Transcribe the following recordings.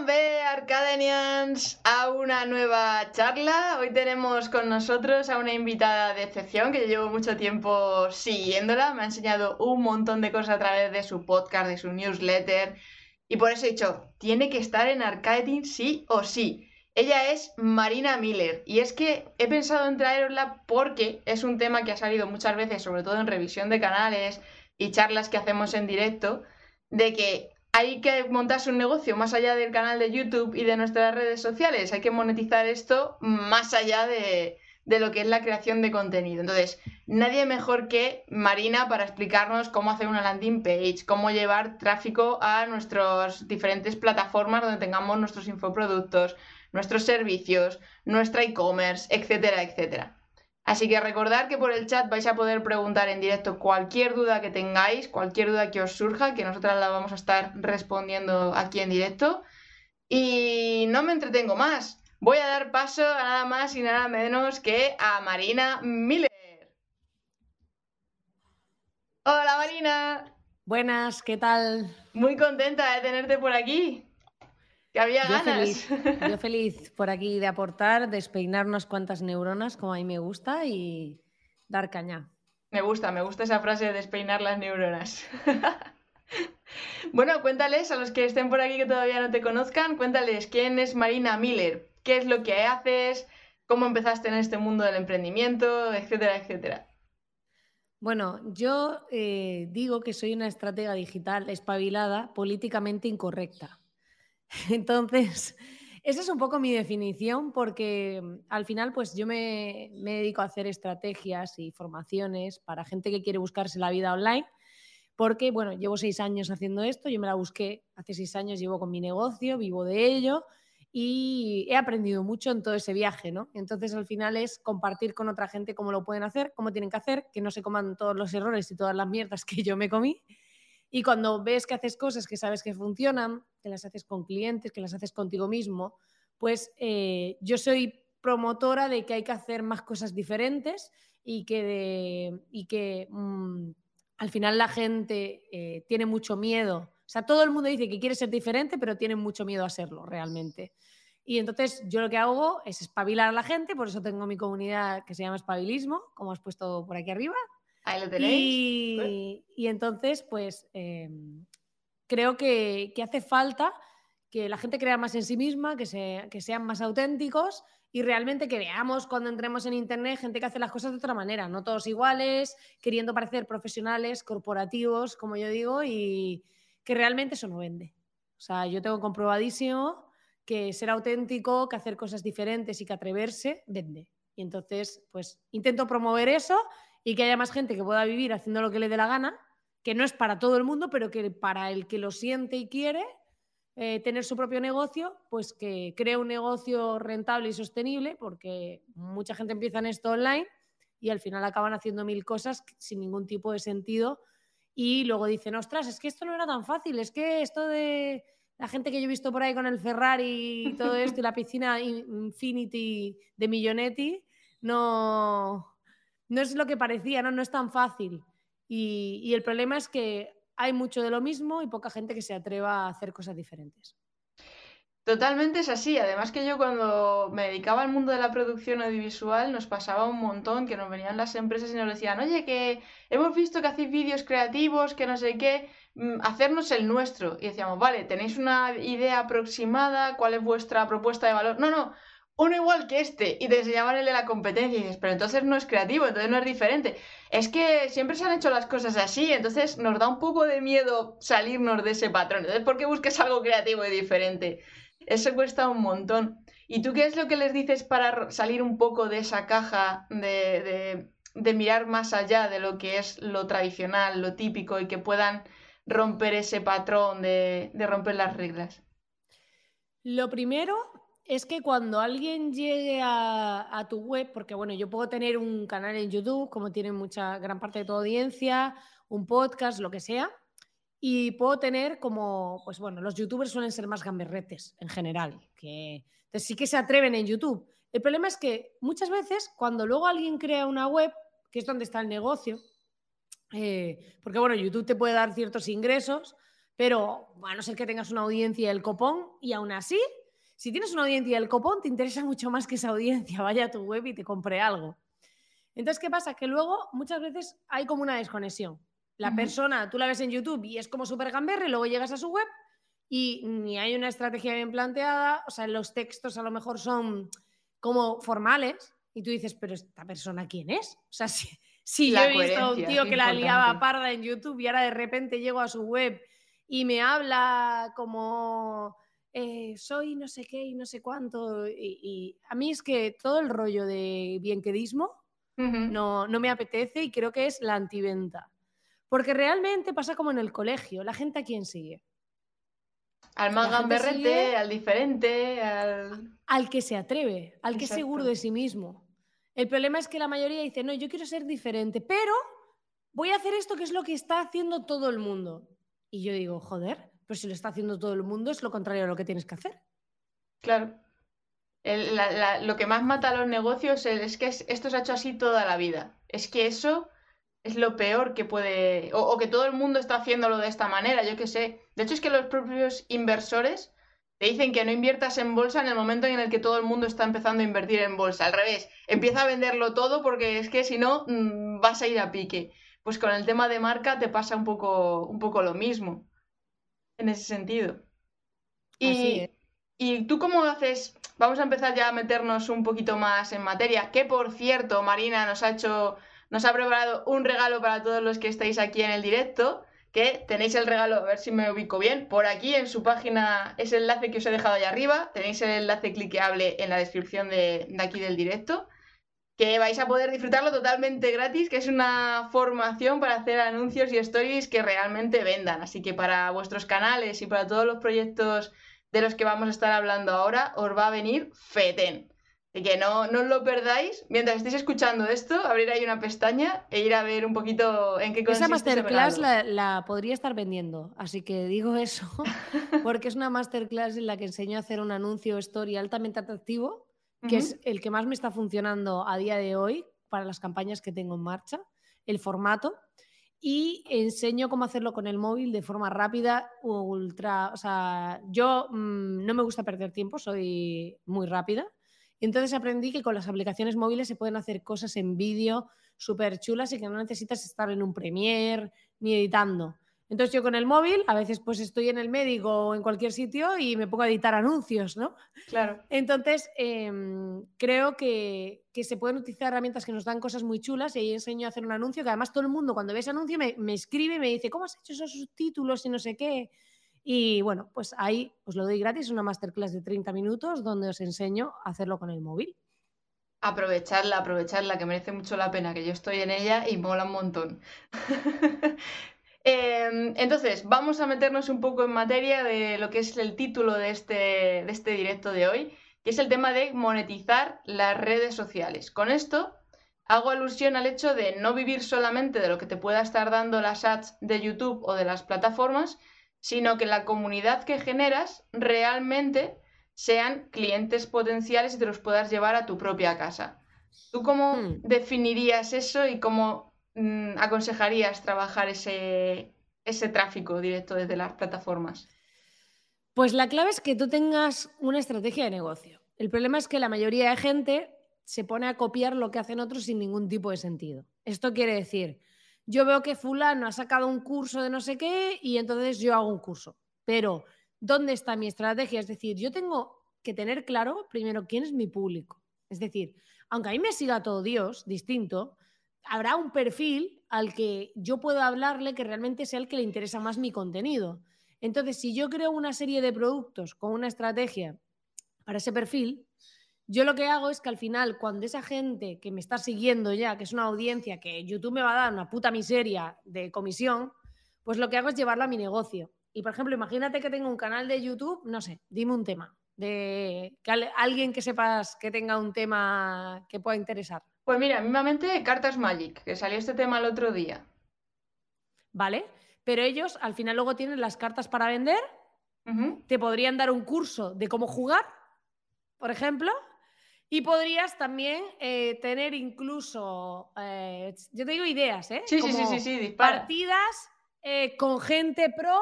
G1B Arcadenians a una nueva charla. Hoy tenemos con nosotros a una invitada de excepción que yo llevo mucho tiempo siguiéndola. Me ha enseñado un montón de cosas a través de su podcast, de su newsletter. Y por eso he dicho, tiene que estar en Arcading sí o sí. Ella es Marina Miller. Y es que he pensado en traerosla porque es un tema que ha salido muchas veces, sobre todo en revisión de canales y charlas que hacemos en directo, de que hay que montarse un negocio más allá del canal de YouTube y de nuestras redes sociales. Hay que monetizar esto más allá de, lo que es la creación de contenido. Entonces, nadie mejor que Marina para explicarnos cómo hacer una landing page, cómo llevar tráfico a nuestras diferentes plataformas donde tengamos nuestros infoproductos, nuestros servicios, nuestra e-commerce, etcétera, etcétera. Así que recordad que por el chat vais a poder preguntar en directo cualquier duda que tengáis, cualquier duda que os surja, que nosotras la vamos a estar respondiendo aquí en directo. Y no me entretengo más. Voy a dar paso a nada más y nada menos que a Marina Miller. Hola Marina. Buenas, ¿qué tal? Muy contenta de tenerte por aquí. Que había yo Feliz, yo feliz por aquí de aportar, despeinar unas cuantas neuronas, como a mí me gusta, y dar caña. Me gusta, me gusta esa frase de despeinar las neuronas. bueno, cuéntales a los que estén por aquí que todavía no te conozcan, cuéntales quién es Marina Miller, qué es lo que haces, cómo empezaste en este mundo del emprendimiento, etcétera, etcétera. Bueno, yo eh, digo que soy una estratega digital espabilada, políticamente incorrecta. Entonces, esa es un poco mi definición porque mm, al final pues yo me, dedico a hacer estrategias y formaciones para gente que quiere buscarse la vida online porque, bueno, llevo seis años haciendo esto, yo me la busqué hace seis años, llevo con mi negocio, vivo de ello y he aprendido mucho en todo ese viaje, ¿no? Entonces al final es compartir con otra gente cómo lo pueden hacer, cómo tienen que hacer, que no se coman todos los errores y todas las mierdas que yo me comí y cuando ves que haces cosas que sabes que funcionan, que las haces con clientes, que las haces contigo mismo, pues eh, yo soy promotora de que hay que hacer más cosas diferentes y que, y que mm, al final la gente eh, tiene mucho miedo. O sea, todo el mundo dice que quiere ser diferente, pero tiene mucho miedo a serlo realmente. Y entonces yo lo que hago es espabilar a la gente, por eso tengo mi comunidad que se llama Espabilismo, como has puesto por aquí arriba, Ahí lo tenéis. Y, entonces, pues em, creo que, hace falta que la gente crea más en sí misma, que, sean más auténticos y realmente que veamos cuando entremos en Internet gente que hace las cosas de otra manera, no todos iguales, queriendo parecer profesionales, corporativos, como yo digo, y que realmente eso no vende. O sea, yo tengo comprobadísimo que ser auténtico, que hacer cosas diferentes y que atreverse, vende. Y entonces, pues intento promover eso y que haya más gente que pueda vivir haciendo lo que le dé la gana, que no es para todo el mundo, pero que para el que lo siente y quiere eh, tener su propio negocio, pues que cree un negocio rentable y sostenible, porque mucha gente empieza en esto online y al final acaban haciendo mil cosas sin ningún tipo de sentido y luego dicen, ostras, es que esto no era tan fácil, es que esto de la gente que yo he visto por ahí con el Ferrari y todo esto y la piscina Infinity de Millonetti, no, no es lo que parecía, no, no es tan fácil. Y, el problema es que hay mucho de lo mismo y poca gente que se atreva a hacer cosas diferentes. Totalmente es así. Además que yo cuando me dedicaba al mundo de la producción audiovisual nos pasaba un montón que nos venían las empresas y nos decían, oye, que hemos visto que hacéis vídeos creativos, que no sé qué, mm, hacernos el nuestro. Y decíamos, vale, ¿tenéis una idea aproximada? ¿Cuál es vuestra propuesta de valor? No, no, uno igual que este y te enseñaban el de la competencia y dices, pero entonces no es creativo, entonces no es diferente. Es que siempre se han hecho las cosas así, entonces nos da un poco de miedo salirnos de ese patrón. Entonces, ¿por qué busques algo creativo y diferente? Eso cuesta un montón. ¿Y tú qué es lo que les dices para salir un poco de esa caja de, mirar más allá de lo que es lo tradicional, lo típico y que puedan romper ese patrón de, de romper las reglas? Lo primero es que cuando alguien llegue a, tu web, porque bueno, yo puedo tener un canal en YouTube, como tiene mucha gran parte de tu audiencia, un podcast, lo que sea, y puedo tener como, pues bueno, los youtubers suelen ser más gamberretes en general, que entonces sí que se atreven en YouTube. El problema es que muchas veces cuando luego alguien crea una web, que es donde está el negocio, eh, porque bueno, YouTube te puede dar ciertos ingresos, Pero a no ser que tengas una audiencia del copón y aún así, si tienes una audiencia del copón, te interesa mucho más que esa audiencia vaya a tu web y te compre algo. Entonces, ¿qué pasa? Que luego muchas veces hay como una desconexión. La persona, tú la ves en YouTube y es como súper gamberra y luego llegas a su web y ni hay una estrategia bien planteada, o sea, los textos a lo mejor son como formales y tú dices, pero esta persona quién es? O sea, si, si yo he visto a un tío que la liaba parda en YouTube y ahora de repente llego a su web y me habla como eh, soy no sé qué y no sé cuánto. Y, a mí es que todo el rollo de bienquedismo no, no me apetece y creo que es la antiventa. Porque realmente pasa como en el colegio, la gente a quién sigue. Al más gamberrete, al diferente, al... Al que se atreve, al que es seguro de sí mismo. El problema es que la mayoría dice, no, yo quiero ser diferente, pero voy a hacer esto que es lo que está haciendo todo el mundo. Y yo digo, joder, pues si lo está haciendo todo el mundo es lo contrario a lo que tienes que hacer. Claro. lo que más mata a los negocios es, que esto se ha hecho así toda la vida. Es que eso es lo peor que puede. O, que todo el mundo está haciéndolo de esta manera, yo qué sé. De hecho, es que los propios inversores te dicen que no inviertas en bolsa en el momento en el que todo el mundo está empezando a invertir en bolsa. Al revés, empieza a venderlo todo porque es que si no mm, vas a ir a pique. Pues con el tema de marca te pasa un poco, un poco lo mismo en ese sentido. Y, ¿Y tú cómo haces? Vamos a empezar ya a meternos un poquito más en materia. Que por cierto, Marina nos ha hecho nos ha preparado un regalo para todos los que estáis aquí en el directo, que tenéis el regalo, a ver si me ubico bien, por aquí en su página, ese enlace que os he dejado ahí arriba, tenéis el enlace cliqueable en la descripción de, de aquí del directo, que vais a poder disfrutarlo totalmente gratis, que es una formación para hacer anuncios y stories que realmente vendan. Así que para vuestros canales y para todos los proyectos de los que vamos a estar hablando ahora, os va a venir feten. Así que no, no os lo perdáis. Mientras estéis escuchando esto, abrir ahí una pestaña e ir a ver un poquito en qué consiste Esa masterclass la, podría estar vendiendo, así que digo eso porque es una masterclass en la que enseño a hacer un anuncio story altamente atractivo, que es el que más me está funcionando a día de hoy para las campañas que tengo en marcha, el formato. Y enseño cómo hacerlo con el móvil de forma rápida, ultra. O sea, yo mm, no me gusta perder tiempo, soy muy rápida entonces aprendí que con las aplicaciones móviles se pueden hacer cosas en vídeo súper chulas y que no necesitas estar en un Premiere ni editando. Entonces yo con el móvil, a veces pues estoy en el médico o en cualquier sitio y me pongo a editar anuncios, ¿no? Claro. Entonces em, creo que, se pueden utilizar herramientas que nos dan cosas muy chulas y ahí enseño a hacer un anuncio que además todo el mundo cuando ve ese anuncio me, me escribe y me dice, ¿cómo has hecho esos subtítulos y no sé qué? Y bueno, pues ahí os lo doy gratis, una masterclass de 30 minutos donde os enseño a hacerlo con el móvil. Aprovecharla, aprovecharla, que merece mucho la pena, que yo estoy en ella y mola un montón. Em, entonces, vamos a meternos un poco en materia de lo que es el título de este, de este directo de hoy, que es el tema de monetizar las redes sociales. Con esto hago alusión al hecho de no vivir solamente de lo que te pueda estar dando las ads de YouTube o de las plataformas, sino que la comunidad que generas realmente sean clientes potenciales y te los puedas llevar a tu propia casa. ¿Tú cómo hmm. definirías eso y cómo mm, aconsejarías trabajar ese, ese tráfico directo desde las plataformas? Pues la clave es que tú tengas una estrategia de negocio. El problema es que la mayoría de gente se pone a copiar lo que hacen otros sin ningún tipo de sentido. Esto quiere decir, yo veo que fulano ha sacado un curso de no sé qué y entonces yo hago un curso. Pero, ¿dónde está mi estrategia? Es decir, yo tengo que tener claro primero quién es mi público. Es decir, aunque a mí me siga todo Dios distinto, habrá un perfil al que yo puedo hablarle que realmente sea el que le interesa más mi contenido. Entonces, si yo creo una serie de productos con una estrategia para ese perfil, yo lo que hago es que al final, cuando esa gente que me está siguiendo ya, que es una audiencia que YouTube me va a dar una puta miseria de comisión, pues lo que hago es llevarlo a mi negocio. Y por ejemplo, imagínate que tengo un canal de YouTube, no sé, dime un tema, de alguien que sepas que tenga un tema que pueda interesar. Pues mira, mismamente Cartas Magic, que salió este tema el otro día. Vale, pero ellos al final luego tienen las cartas para vender, te podrían dar un curso de cómo jugar, por ejemplo, y podrías también eh, tener incluso, eh, yo te digo ideas, ¿eh? Sí, sí, sí, sí, Partidas eh, con gente pro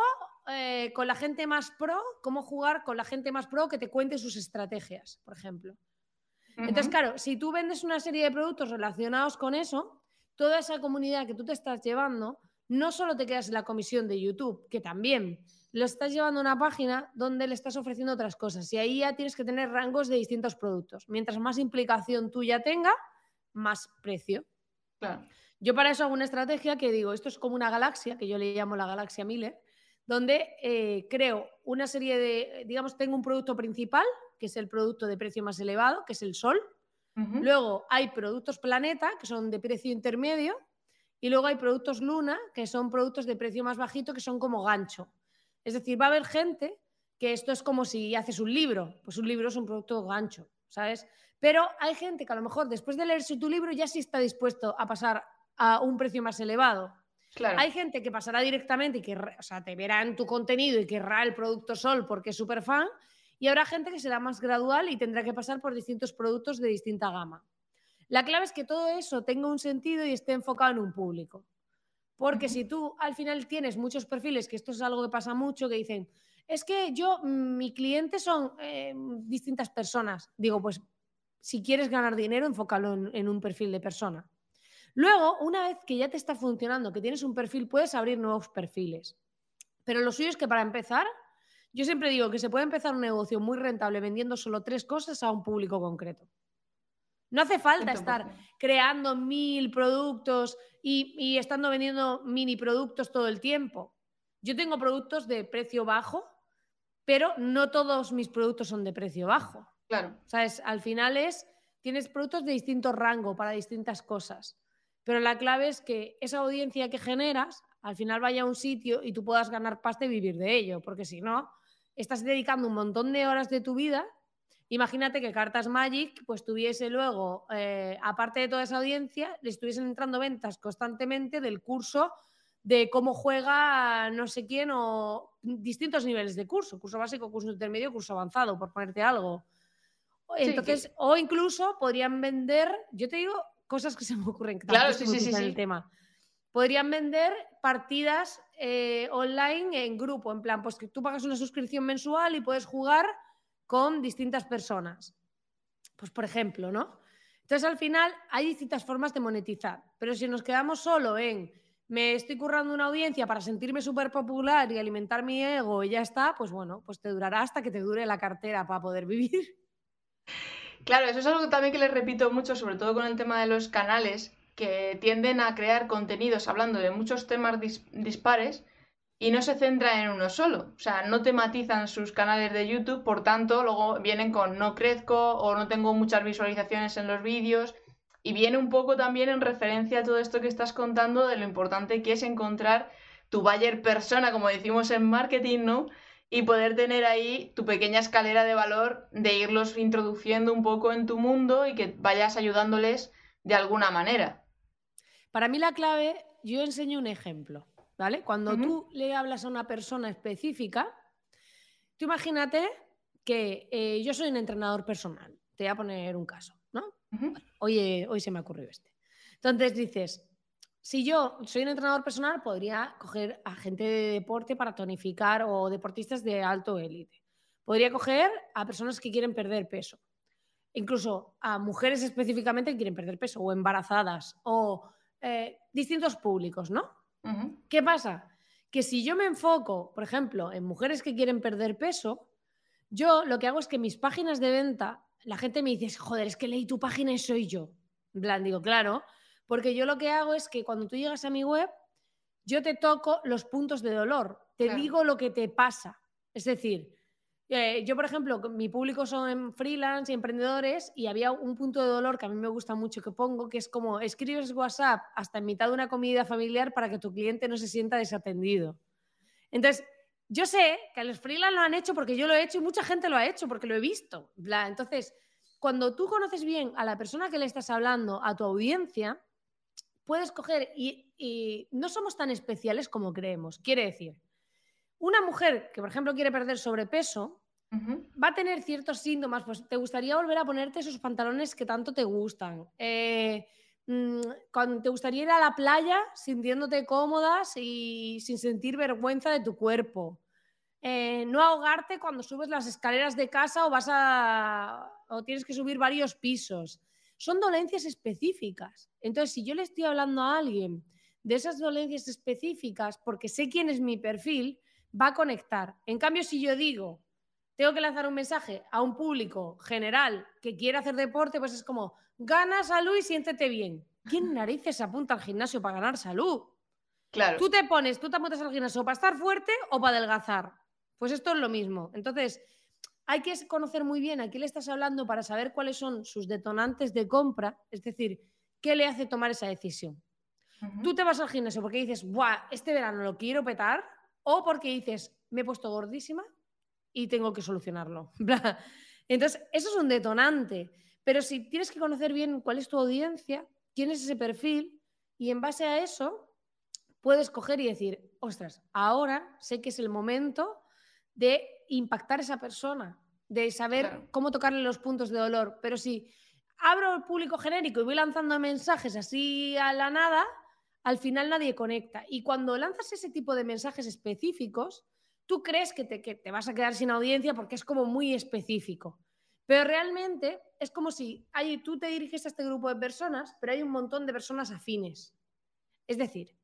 eh, con la gente más pro, cómo jugar con la gente más pro que te cuente sus estrategias, por ejemplo. Entonces, claro, si tú vendes una serie de productos relacionados con eso, toda esa comunidad que tú te estás llevando, no solo te quedas en la comisión de YouTube, que también lo estás llevando a una página donde le estás ofreciendo otras cosas. Y ahí ya tienes que tener rangos de distintos productos. Mientras más implicación tuya tenga, más precio. Yo para eso hago una estrategia que digo, esto es como una galaxia, que yo le llamo la galaxia Miller, donde eh, creo una serie de, digamos, tengo un producto principal, que es el producto de precio más elevado, que es el sol. Luego hay productos planeta, que son de precio intermedio. Y luego hay productos luna, que son productos de precio más bajito, que son como gancho. Es decir, va a haber gente que esto es como si haces un libro. Pues un libro es un producto gancho, ¿sabes? Pero hay gente que a lo mejor después de leerse tu libro ya sí está dispuesto a pasar a un precio más elevado. Hay gente que pasará directamente y que o sea, te verá en tu contenido y querrá el producto Sol porque es súper fan. Y habrá gente que será más gradual y tendrá que pasar por distintos productos de distinta gama. La clave es que todo eso tenga un sentido y esté enfocado en un público. Porque si tú al final tienes muchos perfiles, que esto es algo que pasa mucho, que dicen, es que yo, mm, mi cliente son eh, distintas personas. Digo, pues si quieres ganar dinero, enfócalo en un perfil de persona. Luego, una vez que ya te está funcionando, que tienes un perfil, puedes abrir nuevos perfiles. Pero lo suyo es que para empezar, yo siempre digo que se puede empezar un negocio muy rentable vendiendo solo tres cosas a un público concreto. No hace falta estar creando mil productos y, y, estando vendiendo mini productos todo el tiempo. Yo tengo productos de precio bajo, pero no todos mis productos son de precio bajo. Claro. ¿Sabes? Al final es, tienes productos de distinto rango para distintas cosas. Pero la clave es que esa audiencia que generas al final vaya a un sitio y tú puedas ganar pasta y vivir de ello, porque si no, estás dedicando un montón de horas de tu vida. Imagínate que Cartas Magic pues tuviese luego, eh, aparte de toda esa audiencia, le estuviesen entrando ventas constantemente del curso de cómo juega no sé quién o distintos niveles de curso, curso básico, curso intermedio, curso avanzado, por ponerte algo. Entonces, o incluso podrían vender, yo te digo, cosas que se me ocurren. Que claro, sí, sí, sí, el tema. Podrían vender partidas eh, online en grupo, en plan, pues tú pagas una suscripción mensual y puedes jugar con distintas personas. Pues por ejemplo, ¿no? Entonces al final hay distintas formas de monetizar, pero si nos quedamos solo en me estoy currando una audiencia para sentirme súper popular y alimentar mi ego y ya está, pues bueno, pues te durará hasta que te dure la cartera para poder vivir. Claro, eso es algo también que les repito mucho, sobre todo con el tema de los canales, que tienden a crear contenidos hablando de muchos temas dispares y no se centran en uno solo. O sea, no tematizan sus canales de YouTube, por tanto, luego vienen con no crezco o no tengo muchas visualizaciones en los vídeos. Y viene un poco también en referencia a todo esto que estás contando de lo importante que es encontrar tu buyer persona, como decimos en marketing, ¿no? y poder tener ahí tu pequeña escalera de valor de irlos introduciendo un poco en tu mundo y que vayas ayudándoles de alguna manera. Para mí la clave, yo enseño un ejemplo, ¿vale? Cuando tú le hablas a una persona específica, tú imagínate que eh, yo soy un entrenador personal, te voy a poner un caso, ¿no? hoy, hoy se me ha ocurrido este. Entonces dices, si yo soy un entrenador personal, podría coger a gente de deporte para tonificar o deportistas de alto élite. Podría coger a personas que quieren perder peso. Incluso a mujeres específicamente que quieren perder peso o embarazadas o eh, distintos públicos, ¿no? ¿Qué pasa? Que si yo me enfoco, por ejemplo, en mujeres que quieren perder peso, yo lo que hago es que mis páginas de venta, la gente me dice, joder, es que leí tu página y soy yo. En plan, digo, claro, porque yo lo que hago es que cuando tú llegas a mi web, yo te toco los puntos de dolor, te digo lo que te pasa. Es decir, eh, yo, por ejemplo, mi público son freelance y emprendedores y había un punto de dolor que a mí me gusta mucho que pongo, que es como escribes WhatsApp hasta en mitad de una comida familiar para que tu cliente no se sienta desatendido. Entonces, yo sé que los freelance lo han hecho porque yo lo he hecho y mucha gente lo ha hecho porque lo he visto. Entonces, cuando tú conoces bien a la persona que le estás hablando, a tu audiencia, puedes coger y, no somos tan especiales como creemos. Quiere decir, una mujer que, por ejemplo, quiere perder sobrepeso, va a tener ciertos síntomas, pues te gustaría volver a ponerte esos pantalones que tanto te gustan. Eh, mm, te gustaría ir a la playa sintiéndote cómodas y sin sentir vergüenza de tu cuerpo. eh, no ahogarte cuando subes las escaleras de casa o vas a o tienes que subir varios pisos. Son dolencias específicas. Entonces, si yo le estoy hablando a alguien de esas dolencias específicas porque sé quién es mi perfil, va a conectar. En cambio, si yo digo, tengo que lanzar un mensaje a un público general que quiere hacer deporte, pues es como, gana salud y siéntete bien. ¿Quién narices apunta al gimnasio para ganar salud? Claro. Tú te pones, tú te apuntas al gimnasio para estar fuerte o para adelgazar. Pues esto es lo mismo. Entonces, hay que conocer muy bien a quién le estás hablando para saber cuáles son sus detonantes de compra, es decir, qué le hace tomar esa decisión. Tú te vas al gimnasio porque dices, Buah, este verano lo quiero petar, o porque dices, me he puesto gordísima y tengo que solucionarlo. Entonces, eso es un detonante. Pero si tienes que conocer bien cuál es tu audiencia, quién es ese perfil, y en base a eso puedes coger y decir, ostras, ahora sé que es el momento de impactar a esa persona, de saber cómo tocarle los puntos de dolor. Pero si abro el público genérico y voy lanzando mensajes así a la nada, al final nadie conecta. Y cuando lanzas ese tipo de mensajes específicos, tú crees que te, que te vas a quedar sin audiencia porque es como muy específico. Pero realmente es como si tú te diriges a este grupo de personas, pero hay un montón de personas afines. Es decir,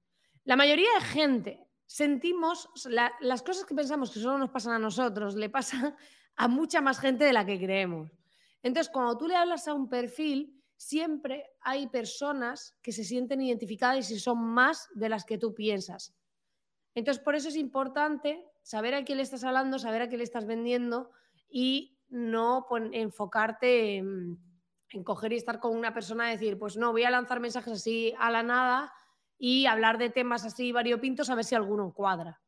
la mayoría de gente sentimos las cosas que pensamos que solo nos pasan a nosotros, le pasan a mucha más gente de la que creemos. Entonces, cuando tú le hablas a un perfil, siempre hay personas que se sienten identificadas y son más de las que tú piensas. Entonces, por eso es importante saber a quién le estás hablando, saber a quién le estás vendiendo y no enfocarte en, en coger y estar con una persona y decir, pues no, voy a lanzar mensajes así a la nada y hablar de temas así variopintos a ver si alguno cuadra.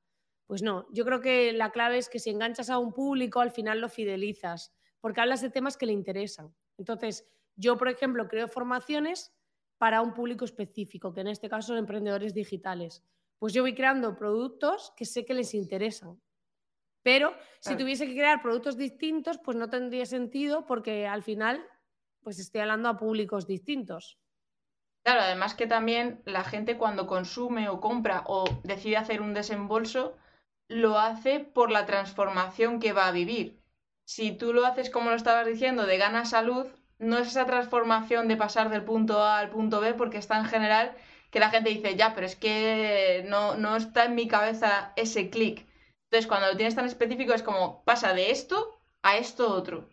Pues no, yo creo que la clave es que si enganchas a un público, al final lo fidelizas, porque hablas de temas que le interesan. Entonces, yo, por ejemplo, creo formaciones para un público específico, que en este caso son emprendedores digitales. Pues yo voy creando productos que sé que les interesan. Pero si tuviese que crear productos distintos, pues no tendría sentido porque al final pues estoy hablando a públicos distintos. Claro, además que también la gente cuando consume o compra o decide hacer un desembolso, lo hace por la transformación que va a vivir. Si tú lo haces como lo estabas diciendo, de gana salud, no es esa transformación de pasar del punto A al punto B, porque está en general que la gente dice, ya, pero es que no, no está en mi cabeza ese clic. Entonces, cuando lo tienes tan específico, es como pasa de esto a esto otro.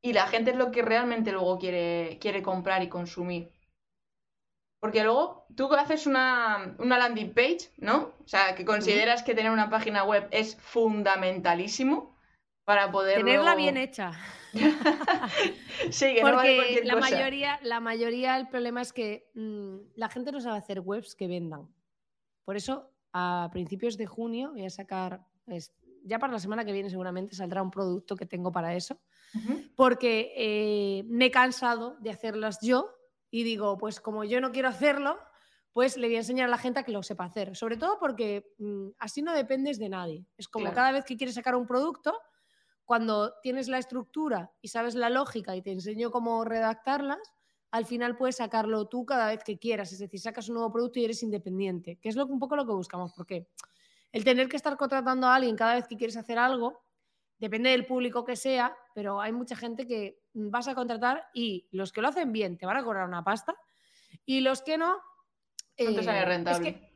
Y la gente es lo que realmente luego quiere, quiere comprar y consumir. Porque luego tú haces una, landing page, ¿no? O sea, que consideras que tener una página web es fundamentalísimo para poder. Tenerla bien hecha. sí, que no vale la mayoría, la mayoría, el problema es que mm, la gente no sabe hacer webs que vendan. Por eso, a principios de junio voy a sacar, ya para la semana que viene seguramente saldrá un producto que tengo para eso, porque eh, me he cansado de hacerlas yo y digo, pues como yo no quiero hacerlo, pues le voy a enseñar a la gente a que lo sepa hacer. Sobre todo porque mm, así no dependes de nadie. Es como cada vez que quieres sacar un producto, cuando tienes la estructura y sabes la lógica y te enseño cómo redactarlas, al final puedes sacarlo tú cada vez que quieras. Es decir, sacas un nuevo producto y eres independiente, que es lo, un poco lo que buscamos. Porque el tener que estar contratando a alguien cada vez que quieres hacer algo, depende del público que sea, pero hay mucha gente que vas a contratar y los que lo hacen bien te van a cobrar una pasta y los que no... Eh, rentable.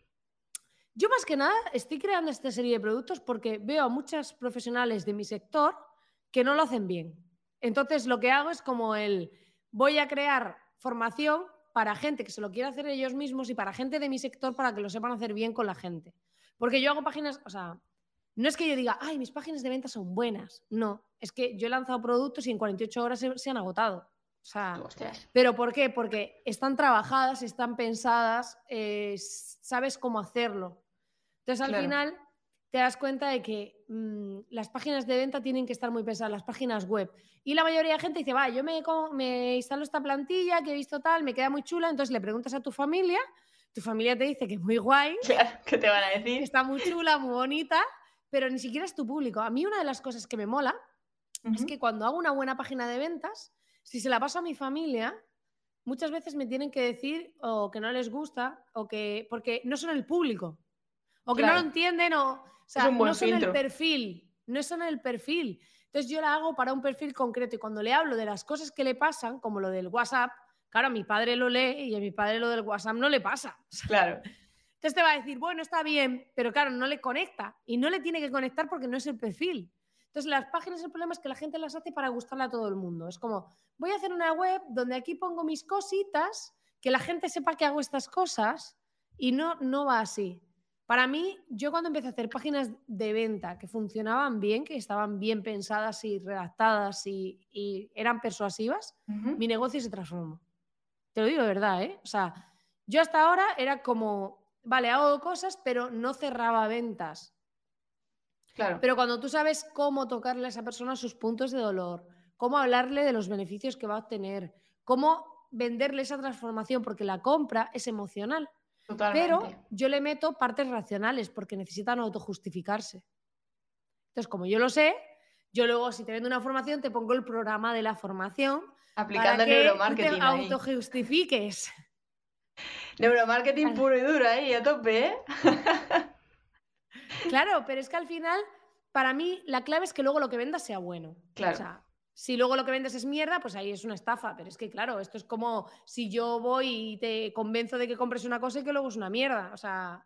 Yo más que nada estoy creando esta serie de productos porque veo a muchas profesionales de mi sector que no lo hacen bien. Entonces lo que hago es como el voy a crear formación para gente que se lo quiera hacer ellos mismos y para gente de mi sector para que lo sepan hacer bien con la gente. Porque yo hago páginas, o sea, no es que yo diga, ay, mis páginas de venta son buenas. No, es que yo he lanzado productos y en 48 horas se, han agotado. O sea, ¿Pero por qué? Porque están trabajadas, están pensadas, eh, sabes cómo hacerlo. Entonces, al final, te das cuenta de que mm, las páginas de venta tienen que estar muy pensadas, las páginas web. Y la mayoría de gente dice, va, yo me, me instalo esta plantilla que he visto tal, me queda muy chula, entonces le preguntas a tu familia, tu familia te dice que es muy guay. Claro, ¿qué te van a decir? está muy chula, muy bonita, pero ni siquiera es tu público. A mí una de las cosas que me mola es que cuando hago una buena página de ventas, si se la paso a mi familia, muchas veces me tienen que decir o que no les gusta o que porque no son el público o que no lo entienden o, o sea, no son el perfil no es en el perfil. Entonces yo la hago para un perfil concreto y cuando le hablo de las cosas que le pasan, como lo del WhatsApp, claro, a mi padre lo lee y a mi padre lo del WhatsApp no le pasa. Claro. Entonces te va a decir, bueno, está bien, pero claro, no le conecta y no le tiene que conectar porque no es el perfil. Entonces las páginas, el problema es que la gente las hace para gustarle a todo el mundo. Es como, voy a hacer una web donde aquí pongo mis cositas, que la gente sepa que hago estas cosas y no, no va así. Para mí, yo cuando empecé a hacer páginas de venta que funcionaban bien, que estaban bien pensadas y redactadas y, eran persuasivas, mi negocio se transformó. Te lo digo de verdad, ¿eh? O sea, yo hasta ahora era como, vale, hago cosas, pero no cerraba ventas. Claro. Pero cuando tú sabes cómo tocarle a esa persona sus puntos de dolor, cómo hablarle de los beneficios que va a obtener, cómo venderle esa transformación, porque la compra es emocional. Pero yo le meto partes racionales porque necesitan autojustificarse. Entonces, como yo lo sé, yo luego, si te vendo una formación, te pongo el programa de la formación. Aplicando el neuromarketing. te autojustifiques. Neuromarketing puro y duro ahí, a tope, ¿eh? claro, pero es que al final, para mí, la clave es que luego lo que vendas sea bueno. Claro. Si luego lo que vendes es mierda, pues ahí es una estafa. Pero es que, claro, esto es como si yo voy y te convenzo de que compres una cosa y que luego es una mierda. O sea,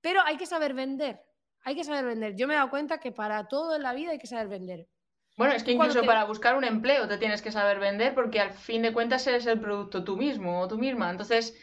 pero hay que saber vender. Hay que saber vender. Yo me he dado cuenta que para todo en la vida hay que saber vender. Bueno, es que incluso para buscar un empleo te tienes que saber vender porque al fin de cuentas eres el producto tú mismo o tú misma. Entonces,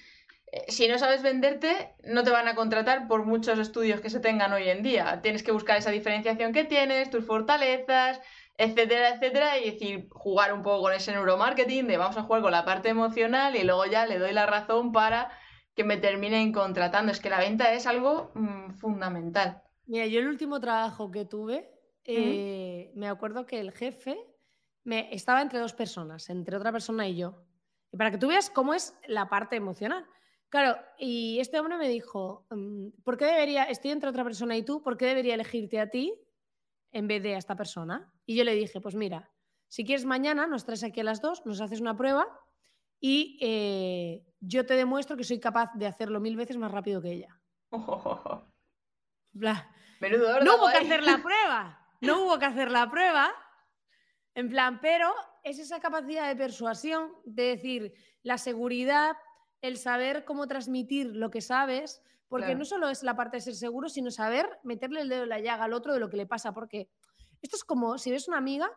eh, si no sabes venderte, no te van a contratar por muchos estudios que se tengan hoy en día. Tienes que buscar esa diferenciación que tienes, tus fortalezas, etcétera, etcétera, y decir, jugar un poco con ese neuromarketing de vamos a jugar con la parte emocional y luego ya le doy la razón para que me terminen contratando. Es que la venta es algo mm, fundamental. Mira, yo el último trabajo que tuve, eh, me acuerdo que el jefe me, estaba entre dos personas, entre otra persona y yo. Y para que tú veas cómo es la parte emocional. Claro, y este hombre me dijo, mm, ¿por qué debería, estoy entre otra persona y tú, ¿por qué debería elegirte a ti en vez de a esta persona. Y yo le dije, pues mira, si quieres mañana nos traes aquí a las dos, nos haces una prueba y eh, yo te demuestro que soy capaz de hacerlo mil veces más rápido que ella. Menudo no hubo que hacer la prueba, no hubo que hacer la prueba. En plan, pero es esa capacidad de persuasión, de decir, la seguridad, el saber cómo transmitir lo que sabes, porque no solo es la parte de ser seguro, sino saber meterle el dedo en la llaga al otro de lo que le pasa. Porque esto es como si ves una amiga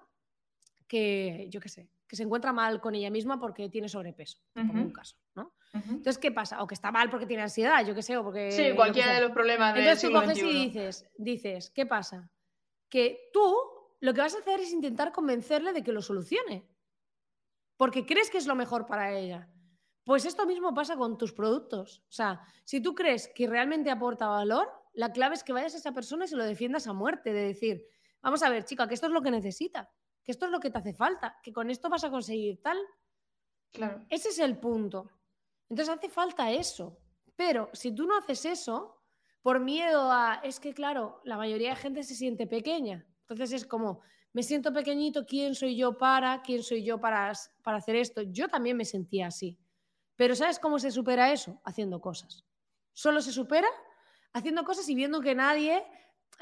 que, yo qué sé, que se encuentra mal con ella misma porque tiene sobrepeso, en un caso, ¿no? Entonces, ¿qué pasa? O que está mal porque tiene ansiedad, yo qué sé, o porque... Sí, cualquiera de los problemas de Entonces tú coges y dices, dices, ¿qué pasa? Que tú lo que vas a hacer es intentar convencerle de que lo solucione. Porque crees que es lo mejor para ella. Pues esto mismo pasa con tus productos. O sea, si tú crees que realmente aporta valor, la clave es que vayas a esa persona y se lo defiendas a muerte, de decir, vamos a ver, chica, que esto es lo que necesita, que esto es lo que te hace falta, que con esto vas a conseguir tal. Claro. Ese es el punto. Entonces hace falta eso. Pero si tú no haces eso, por miedo a, es que claro, la mayoría de gente se siente pequeña. Entonces es como, me siento pequeñito, ¿quién soy yo para? ¿Quién soy yo para, para hacer esto? Yo también me sentía así. Pero ¿sabes cómo se supera eso? Haciendo cosas. Solo se supera haciendo cosas y viendo que nadie,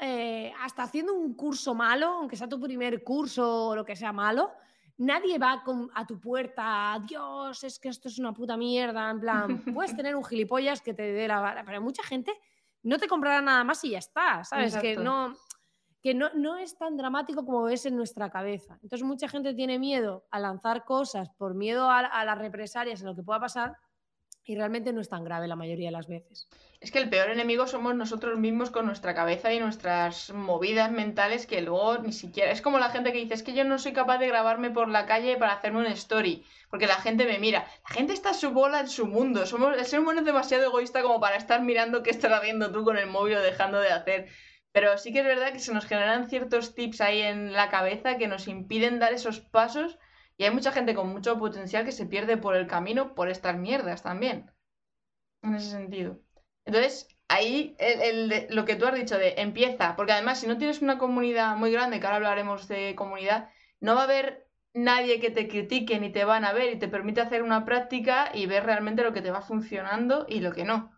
eh, hasta haciendo un curso malo, aunque sea tu primer curso o lo que sea malo, nadie va a tu puerta, Dios, es que esto es una puta mierda, en plan, puedes tener un gilipollas que te dé la vara, pero mucha gente no te comprará nada más y ya está, ¿sabes? Que no que no, no, es tan dramático como es en nuestra cabeza. Entonces mucha gente tiene miedo a lanzar cosas por miedo a, las represalias, a lo que pueda pasar, y realmente no es tan grave la mayoría de las veces. Es que el peor enemigo somos nosotros mismos con nuestra cabeza y nuestras movidas mentales que luego ni siquiera... Es como la gente que dice, es que yo no soy capaz de grabarme por la calle para hacerme una story, porque la gente me mira. La gente está a su bola en su mundo. Somos, el ser humano es demasiado egoísta como para estar mirando qué estás haciendo tú con el móvil o dejando de hacer. Pero sí que es verdad que se nos generan ciertos tips ahí en la cabeza que nos impiden dar esos pasos y hay mucha gente con mucho potencial que se pierde por el camino por estas mierdas también. En ese sentido. Entonces, ahí lo que tú has dicho de empieza, porque además si no tienes una comunidad muy grande, que ahora hablaremos de comunidad, no va a haber nadie que te critique ni te van a ver y te permite hacer una práctica y ver realmente lo que te va funcionando y lo que no.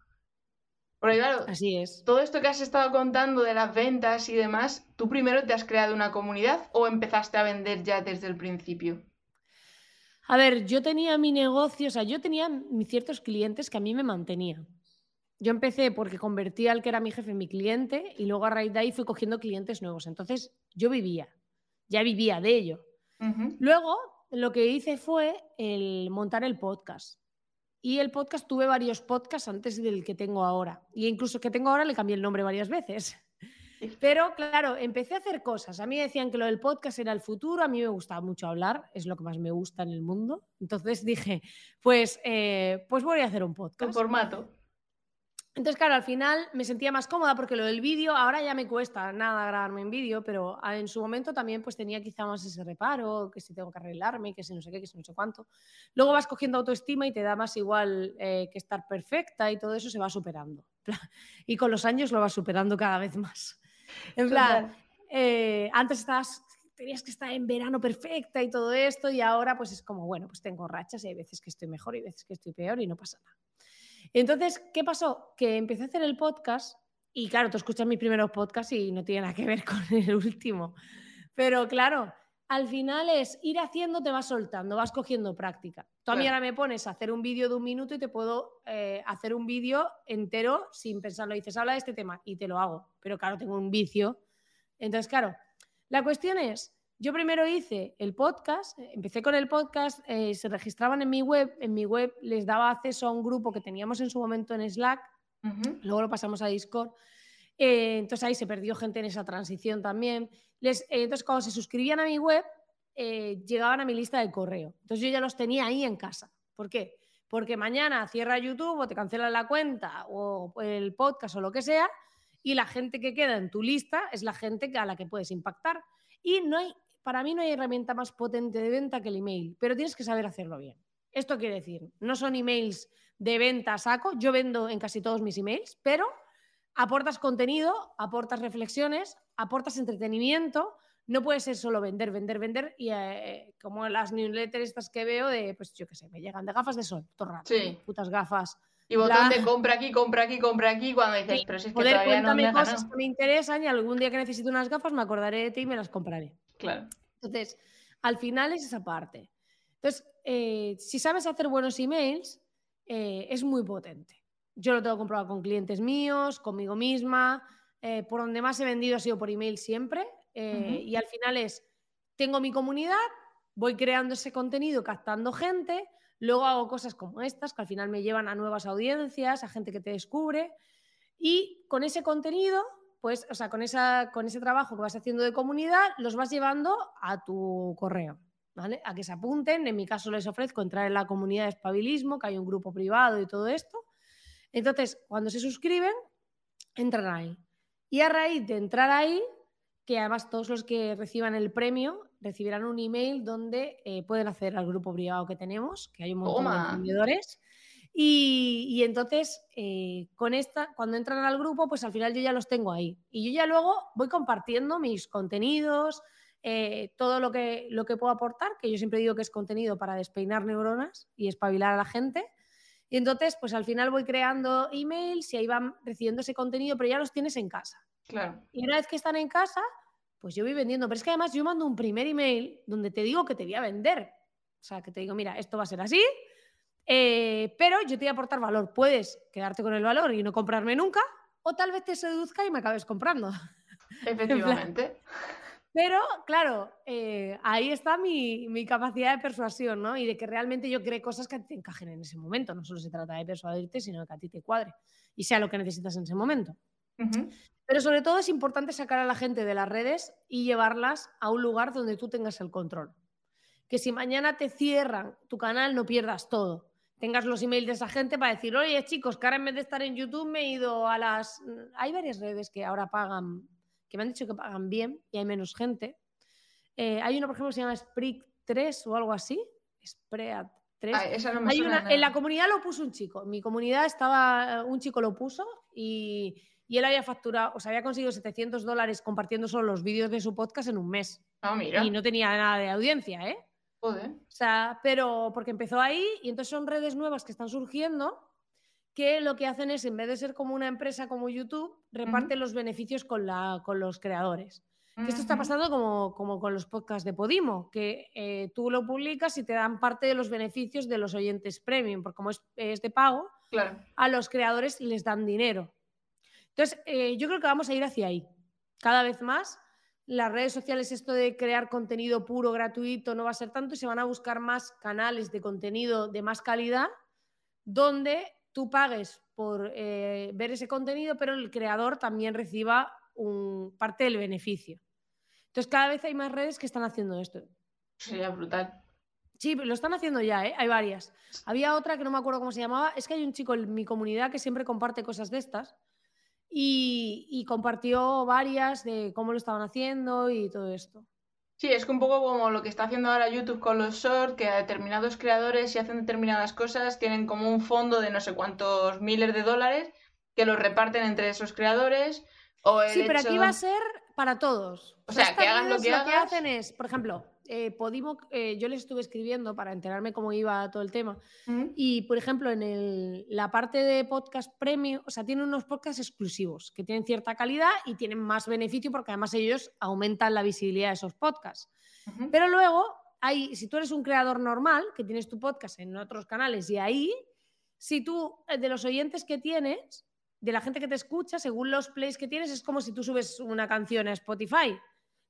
Porque claro, Así es. todo esto que has estado contando de las ventas y demás, ¿tú primero te has creado una comunidad o empezaste a vender ya desde el principio? A ver, yo tenía mi negocio, o sea, yo tenía ciertos clientes que a mí me mantenían. Yo empecé porque convertí al que era mi jefe en mi cliente y luego a raíz de ahí fui cogiendo clientes nuevos. Entonces yo vivía, ya vivía de ello. Luego lo que hice fue el montar el podcast. Y el podcast tuve varios podcasts antes del que tengo ahora. Y incluso el que tengo ahora le cambié el nombre varias veces. Pero claro, empecé a hacer cosas. A mí decían que lo del podcast era el futuro, a mí me gustaba mucho hablar, es lo que más me gusta en el mundo. Entonces dije, pues, eh, pues voy a hacer un podcast. formato. Entonces, claro, al final me sentía más cómoda porque lo del vídeo, ahora ya me cuesta nada grabarme en vídeo, pero ah, en su momento también pues tenía quizá más ese reparo, que si tengo que arreglarme, que si no sé qué, que si no sé cuánto. Luego vas cogiendo autoestima y te da más igual eh, que estar perfecta y todo eso se va superando. Y con los años lo vas superando cada vez más. En plan, eh, antes estabas, tenías que estar en verano perfecta y todo esto, y ahora pues es como, bueno, pues tengo rachas y hay veces que estoy mejor y veces que estoy peor y no pasa nada. Entonces, ¿qué pasó? Que empecé a hacer el podcast y claro, tú escuchas mis primeros podcasts y no tiene nada que ver con el último. Pero claro, al final es ir haciendo, te vas soltando, vas cogiendo práctica. Tú a mí ahora me pones a hacer un vídeo de un minuto y te puedo eh, hacer un vídeo entero sin pensarlo. Dices, habla de este tema y te lo hago. Pero claro, tengo un vicio. Entonces, claro, la cuestión es, yo primero hice el podcast, eh, empecé con el podcast, eh, se registraban en mi web, en mi web les daba acceso a un grupo que teníamos en su momento en Slack, luego lo pasamos a Discord. Eh, entonces ahí se perdió gente en esa transición también. Les, eh, entonces cuando se suscribían a mi web, llegaban a mi lista de correo. Entonces yo ya los tenía ahí en casa. ¿Por qué? Porque mañana cierra YouTube o te cancelan la cuenta o el podcast o lo que sea y la gente que queda en tu lista es la gente a la que puedes impactar. Y no hay, para mí no hay herramienta más potente de venta que el email, pero tienes que saber hacerlo bien. Esto quiere decir, no son emails de venta a saco, yo vendo en casi todos mis emails, pero aportas contenido, aportas reflexiones, aportas entretenimiento. No puede ser solo vender, vender, vender y eh, como las newsletters estas que veo de, pues yo qué sé, me llegan de gafas de sol, todo rato, Sí. putas gafas. Y botón La- de compra aquí, compra aquí, compra aquí, cuando dices, Sí, pero si es que Joder, todavía no me cuéntame cosas ganado. que me interesan y algún día que necesite unas gafas me acordaré de ti y me las compraré. Claro. Entonces, al final es esa parte. Entonces, eh, si sabes hacer buenos emails, eh, es muy potente. Yo lo tengo comprobado con clientes míos, conmigo misma. eh, por donde más he vendido ha sido por email siempre. Y al final es, tengo mi comunidad, voy creando ese contenido, captando gente, luego hago cosas como estas, que al final me llevan a nuevas audiencias, a gente que te descubre. Y con ese contenido, pues, o sea, con, esa, con ese trabajo que vas haciendo de comunidad, los vas llevando a tu correo, ¿vale? A que se apunten. En mi caso les ofrezco entrar en la comunidad de espabilismo, que hay un grupo privado y todo esto. Entonces, cuando se suscriben, entran ahí. Y a raíz de entrar ahí, que además todos los que reciban el premio recibirán un email donde eh, pueden acceder al grupo privado que tenemos, que hay un montón Toma. de emprendedores. Y, y entonces, eh, con esta, cuando entran al grupo, pues al final yo ya los tengo ahí. Y yo ya luego voy compartiendo mis contenidos, eh, todo lo que, lo que puedo aportar, que yo siempre digo que es contenido para despeinar neuronas y espabilar a la gente. Y entonces, pues al final voy creando emails y ahí van recibiendo ese contenido, pero ya los tienes en casa. Claro. Y una vez que están en casa, pues yo voy vendiendo. Pero es que además yo mando un primer email donde te digo que te voy a vender. O sea, que te digo, mira, esto va a ser así, eh, pero yo te voy a aportar valor. Puedes quedarte con el valor y no comprarme nunca, o tal vez te seduzca y me acabes comprando. Efectivamente. Pero, claro, eh, ahí está mi, mi capacidad de persuasión, ¿no? Y de que realmente yo cree cosas que te encajen en ese momento. No solo se trata de persuadirte, sino de que a ti te cuadre y sea lo que necesitas en ese momento. Pero sobre todo es importante sacar a la gente de las redes y llevarlas a un lugar donde tú tengas el control. Que si mañana te cierran tu canal, no pierdas todo. Tengas los emails de esa gente para decir, oye chicos, que ahora en vez de estar en YouTube me he ido a las... Hay varias redes que ahora pagan, que me han dicho que pagan bien y hay menos gente. Eh, hay uno, por ejemplo, que se llama Sprig 3 o algo así. Spread 3. Ah, esa no me Hay suena una, nada. en la comunidad lo puso un chico. En mi comunidad estaba un chico lo puso y, y él había facturado, o sea, había conseguido 700 dólares compartiendo solo los vídeos de su podcast en un mes. Ah, mira. Y no tenía nada de audiencia, ¿eh? Joder. O sea, pero porque empezó ahí y entonces son redes nuevas que están surgiendo que lo que hacen es, en vez de ser como una empresa como YouTube, reparte los beneficios con, la, con los creadores. esto está pasando como, como, con los podcasts de Podimo, que eh, tú lo publicas y te dan parte de los beneficios de los oyentes premium, porque como es, de pago, a los creadores les dan dinero. Entonces, eh, yo creo que vamos a ir hacia ahí. Cada vez más, las redes sociales, esto de crear contenido puro, gratuito, no va a ser tanto y se van a buscar más canales de contenido de más calidad donde tú pagues por eh, ver ese contenido, pero el creador también reciba un, parte del beneficio. Entonces, cada vez hay más redes que están haciendo esto. Sería brutal. Sí, lo están haciendo ya, ¿eh? hay varias. Había otra que no me acuerdo cómo se llamaba. Es que hay un chico en mi comunidad que siempre comparte cosas de estas. Y, y compartió varias de cómo lo estaban haciendo y todo esto. Sí, es que un poco como lo que está haciendo ahora YouTube con los shorts, que a determinados creadores si hacen determinadas cosas tienen como un fondo de no sé cuántos miles de dólares que los reparten entre esos creadores. O sí, pero aquí va a ser para todos. O sea, que hagan lo que, lo que hacen es, por ejemplo, eh, Podimo, eh, yo les estuve escribiendo para enterarme cómo iba todo el tema. Y, por ejemplo, en la parte de podcast premium, o sea, tienen unos podcasts exclusivos que tienen cierta calidad y tienen más beneficio porque además ellos aumentan la visibilidad de esos podcasts. Pero luego, hay, si tú eres un creador normal, que tienes tu podcast en otros canales y ahí, si tú, eh, de los oyentes que tienes, de la gente que te escucha, según los plays que tienes, es como si tú subes una canción a Spotify.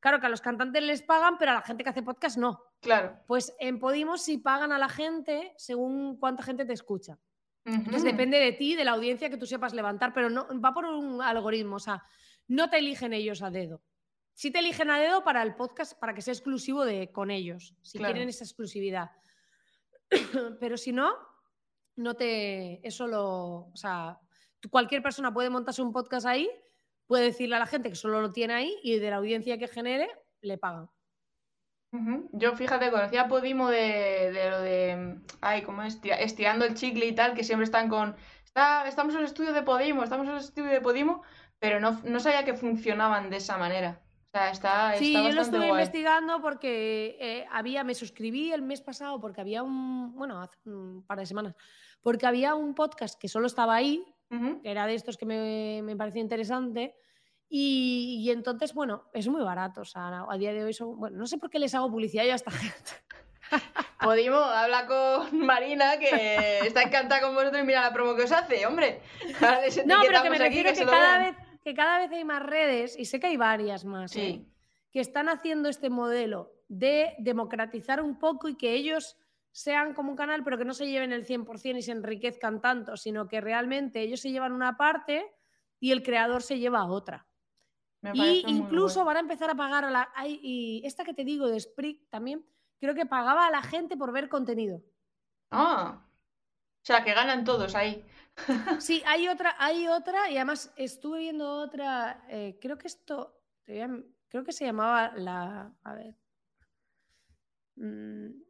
Claro que a los cantantes les pagan, pero a la gente que hace podcast no. Claro. Pues en Podimo sí pagan a la gente según cuánta gente te escucha. Entonces depende de ti, de la audiencia que tú sepas levantar, pero no va por un algoritmo, o sea, no te eligen ellos a dedo. Sí te eligen a dedo para el podcast, para que sea exclusivo de, con ellos, si quieren esa exclusividad. pero si no, no te. Eso lo. O sea, cualquier persona puede montarse un podcast ahí puede decirle a la gente que solo lo tiene ahí y de la audiencia que genere le pagan. Yo, fíjate, conocía a Podimo de, lo de. Ay, ¿cómo es? Estirando el chicle y tal, que siempre están con. Está, estamos en el estudio de Podimo, estamos en el estudio de Podimo, pero no, sabía que funcionaban de esa manera. O sea, está. Sí, yo lo estuve investigando porque eh, había. Me suscribí el mes pasado porque había un. Bueno, hace un par de semanas. Porque había un podcast que solo estaba ahí, que era de estos que me, me parecía interesante y, entonces, bueno, es muy barato. O sea, a día de hoy son. Bueno, no sé por qué les hago publicidad yo a esta gente. Podimo, habla con Marina, que está encantada con vosotros y mira la promo que os hace, hombre. no, pero que me refiero que, cada vez, que cada vez hay más redes, y sé que hay varias más, ¿eh? que están haciendo este modelo de democratizar un poco y que ellos sean como un canal, pero que no se lleven el 100% y se enriquezcan tanto, sino que realmente ellos se llevan una parte y el creador se lleva otra y incluso van a empezar a pagar a la. y esta que te digo de Sprig también, creo que pagaba a la gente por ver contenido. Ah. O sea, que ganan todos ahí. sí, hay otra, hay otra, y además estuve viendo otra. Eh, creo que esto. creo que se llamaba la. A ver. Mm,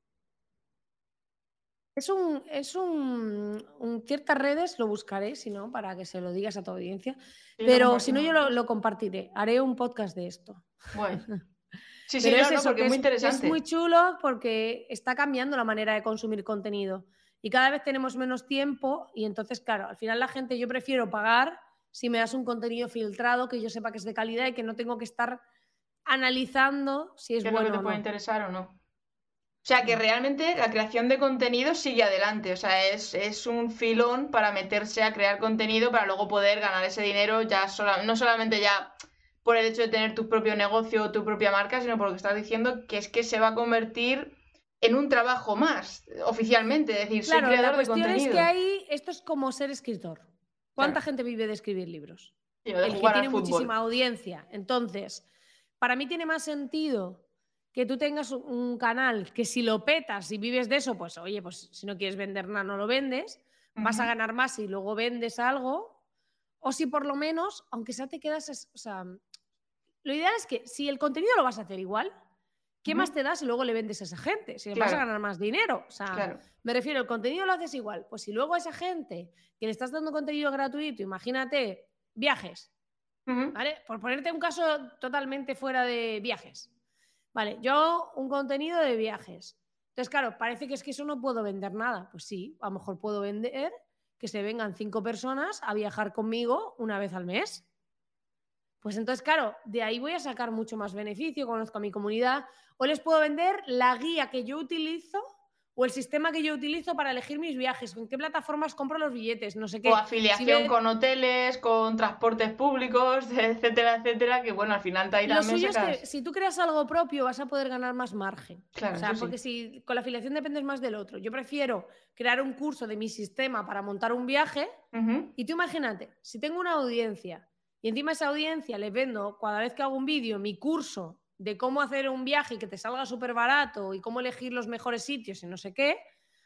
es un, es un, ciertas redes, lo buscaré, si no, para que se lo digas a tu audiencia. pero si no, yo lo, compartiré. Haré un podcast de esto. Bueno. Sí, sí, es eso, porque es muy interesante. Es muy chulo porque está cambiando la manera de consumir contenido. Y cada vez tenemos menos tiempo y entonces, claro, al final la gente, yo prefiero pagar si me das un contenido filtrado que yo sepa que es de calidad y que no tengo que estar analizando si es bueno. que te puede interesar o no. O sea que realmente la creación de contenido sigue adelante, o sea, es, un filón para meterse a crear contenido para luego poder ganar ese dinero ya no solamente ya por el hecho de tener tu propio negocio o tu propia marca, sino por lo que estás diciendo, que es que se va a convertir en un trabajo más, oficialmente, es decir, soy creador la cuestión de contenido. es que ahí, esto es como ser escritor. ¿Cuánta gente vive de escribir libros? el que tiene muchísima audiencia. Entonces, para mí tiene más sentido que tú tengas un canal que si lo petas y vives de eso, pues oye, pues si no quieres vender nada, no lo vendes, vas a ganar más y luego vendes algo, o si por lo menos, aunque sea te quedas, o sea, lo ideal es que si el contenido lo vas a hacer igual, ¿qué más te da si luego le vendes a esa gente? Si vas a ganar más dinero. O sea, me refiero, el contenido lo haces igual. Pues si luego a esa gente que le estás dando contenido gratuito, imagínate viajes, ¿vale? Por ponerte un caso totalmente fuera de viajes. Vale, yo un contenido de viajes. Entonces, claro, parece que es que eso no puedo vender nada. Pues sí, a lo mejor puedo vender que se vengan cinco personas a viajar conmigo una vez al mes. Pues entonces, claro, de ahí voy a sacar mucho más beneficio, conozco a mi comunidad, o les puedo vender la guía que yo utilizo o el sistema que yo utilizo para elegir mis viajes, con qué plataformas compro los billetes, no sé qué. O afiliación con hoteles, con transportes públicos, etcétera, etcétera, que bueno, al final te Lo suyo es que si tú creas algo propio vas a poder ganar más margen. Claro, o sea, porque si con la afiliación dependes más del otro. Yo prefiero crear un curso de mi sistema para montar un viaje y tú imagínate, si tengo una audiencia y encima esa audiencia le vendo cada vez que hago un vídeo mi curso de cómo hacer un viaje y que te salga súper barato y cómo elegir los mejores sitios y no sé qué,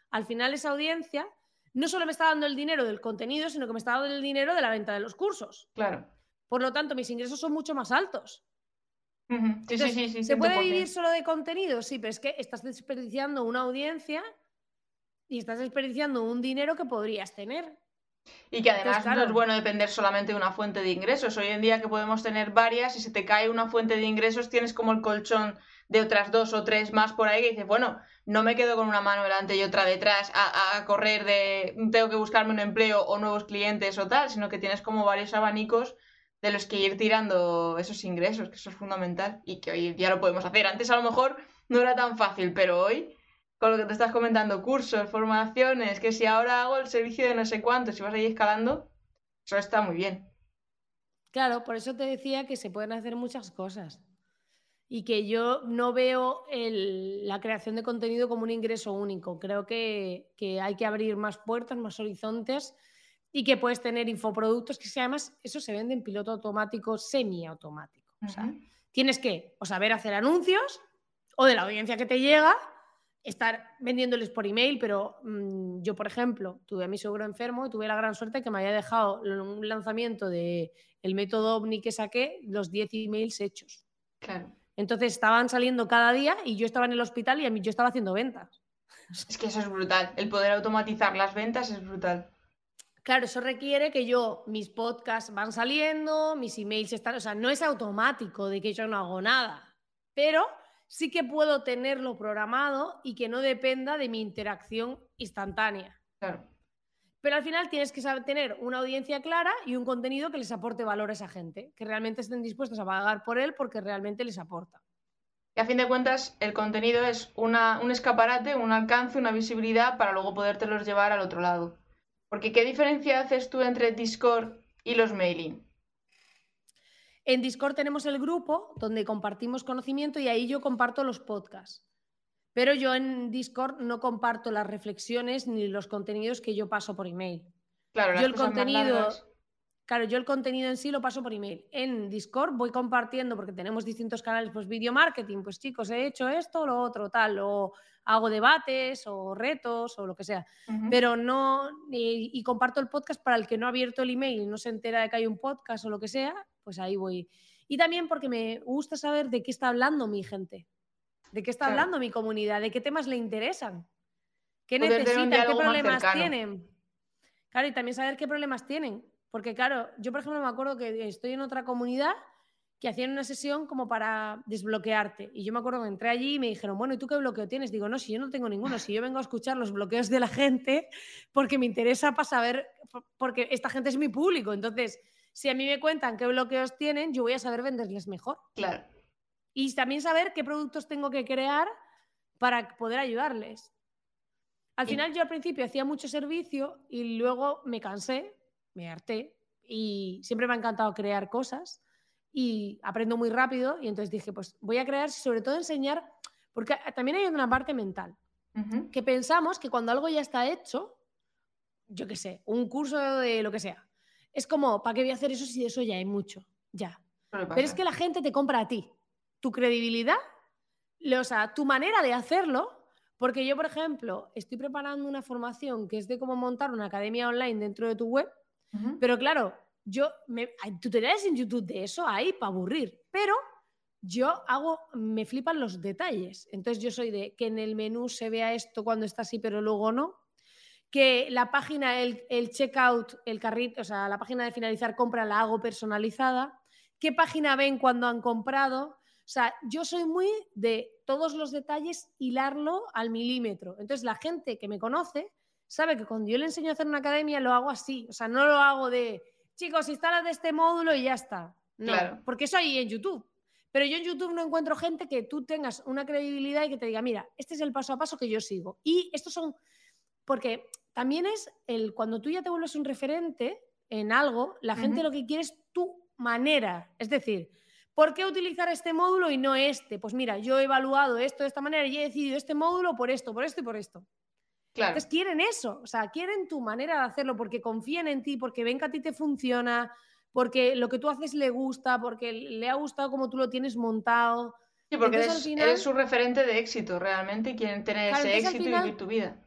al final esa audiencia no solo me está dando el dinero del contenido, sino que me está dando el dinero de la venta de los cursos. Claro. Por lo tanto, mis ingresos son mucho más altos. sí, sí, sí, ¿Se puede vivir solo de contenido? Sí, pero es que estás desperdiciando una audiencia y estás desperdiciando un dinero que podrías tener. Y que además no es bueno depender solamente de una fuente de ingresos. Hoy en día que podemos tener varias, y si te cae una fuente de ingresos, tienes como el colchón de otras dos o tres más por ahí que dices, bueno, no me quedo con una mano delante y otra detrás a, correr de tengo que buscarme un empleo o nuevos clientes o tal, sino que tienes como varios abanicos de los que ir tirando esos ingresos, que eso es fundamental y que hoy ya lo podemos hacer. Antes a lo mejor no era tan fácil, pero hoy con lo que te estás comentando, cursos, formaciones, que si ahora hago el servicio de no sé cuánto, si vas a ir escalando, eso está muy bien. Claro, por eso te decía que se pueden hacer muchas cosas y que yo no veo la creación de contenido como un ingreso único. Creo que, hay que abrir más puertas, más horizontes y que puedes tener infoproductos que además eso se vende en piloto automático, semiautomático. O sea, tienes que o saber hacer anuncios o de la audiencia que te llega estar vendiéndoles por email, pero mm, yo, por ejemplo, tuve a mi suegro enfermo y tuve la gran suerte que me había dejado un lanzamiento de el método OVNI que saqué, los 10 emails hechos. Claro. Entonces estaban saliendo cada día y yo estaba en el hospital y a mí yo estaba haciendo ventas. Es que eso es brutal. El poder automatizar las ventas es brutal. Claro, eso requiere que yo, mis podcasts van saliendo, mis emails están, o sea, no es automático de que yo no hago nada, pero sí que puedo tenerlo programado y que no dependa de mi interacción instantánea. Claro. Pero al final tienes que saber tener una audiencia clara y un contenido que les aporte valor a esa gente, que realmente estén dispuestos a pagar por él porque realmente les aporta. Y a fin de cuentas, el contenido es un escaparate, un alcance, una visibilidad para luego podértelos llevar al otro lado. Porque ¿qué diferencia haces tú entre Discord y los mailing? En Discord tenemos el grupo donde compartimos conocimiento y ahí yo comparto los podcasts. Pero yo en Discord no comparto las reflexiones ni los contenidos que yo paso por email. Claro, yo el contenido, claro, yo el contenido en sí lo paso por email. En Discord voy compartiendo porque tenemos distintos canales, pues video marketing, pues chicos, he hecho esto, lo otro, tal, o hago debates o retos o lo que sea. Pero no, y, y, comparto el podcast para el que no ha abierto el email y no se entera de que hay un podcast o lo que sea, pues ahí voy. Y también porque me gusta saber de qué está hablando mi gente, de qué está hablando mi comunidad, de qué temas le interesan, qué necesitan, qué problemas tienen. Claro, y también saber qué problemas tienen. Porque claro, yo por ejemplo me acuerdo que estoy en otra comunidad que hacían una sesión como para desbloquearte. Y yo me acuerdo que entré allí y me dijeron, bueno, ¿y tú qué bloqueo tienes? Digo, no, si yo no tengo ninguno, si yo vengo a escuchar los bloqueos de la gente porque me interesa para saber, porque esta gente es mi público. Entonces, si a mí me cuentan qué bloqueos tienen, yo voy a saber venderles mejor. Claro. Y también saber qué productos tengo que crear para poder ayudarles. Al final yo al principio hacía mucho servicio y luego me cansé, me harté y siempre me ha encantado crear cosas y aprendo muy rápido y entonces dije, pues voy a crear sobre todo enseñar, porque también hay una parte mental, que pensamos que cuando algo ya está hecho, yo qué sé, un curso de lo que sea, es como, ¿para qué voy a hacer eso si de eso ya hay mucho? Ya. Pero es que la gente te compra a ti. Tu credibilidad, o sea, tu manera de hacerlo, porque yo, por ejemplo, estoy preparando una formación que es de cómo montar una academia online dentro de tu web, pero claro, yo, me, hay tutoriales en YouTube de eso, hay para aburrir, pero yo hago, me flipan los detalles. Entonces yo soy de que en el menú se vea esto cuando está así, pero luego no que la página, el, el checkout, el carrito, o sea, la página de finalizar compra la hago personalizada, qué página ven cuando han comprado. O sea, yo soy muy de todos los detalles hilarlo al milímetro. Entonces, la gente que me conoce sabe que cuando yo le enseño a hacer una academia lo hago así. O sea, no lo hago de, chicos, de este módulo y ya está. No, porque eso hay en YouTube. Pero yo en YouTube no encuentro gente que tú tengas una credibilidad y que te diga, mira, este es el paso a paso que yo sigo. Y estos son, porque también es el, cuando tú ya te vuelves un referente en algo, la gente lo que quiere es tu manera. Es decir, ¿por qué utilizar este módulo y no este? Pues mira, yo he evaluado esto de esta manera y he decidido este módulo por esto, por esto y por esto. Claro. Entonces quieren eso, o sea, quieren tu manera de hacerlo porque confían en ti, porque ven que a ti te funciona, porque lo que tú haces le gusta, porque le ha gustado como tú lo tienes montado. Sí, porque eres, su referente de éxito realmente y quieren tener ese éxito y vivir tu vida.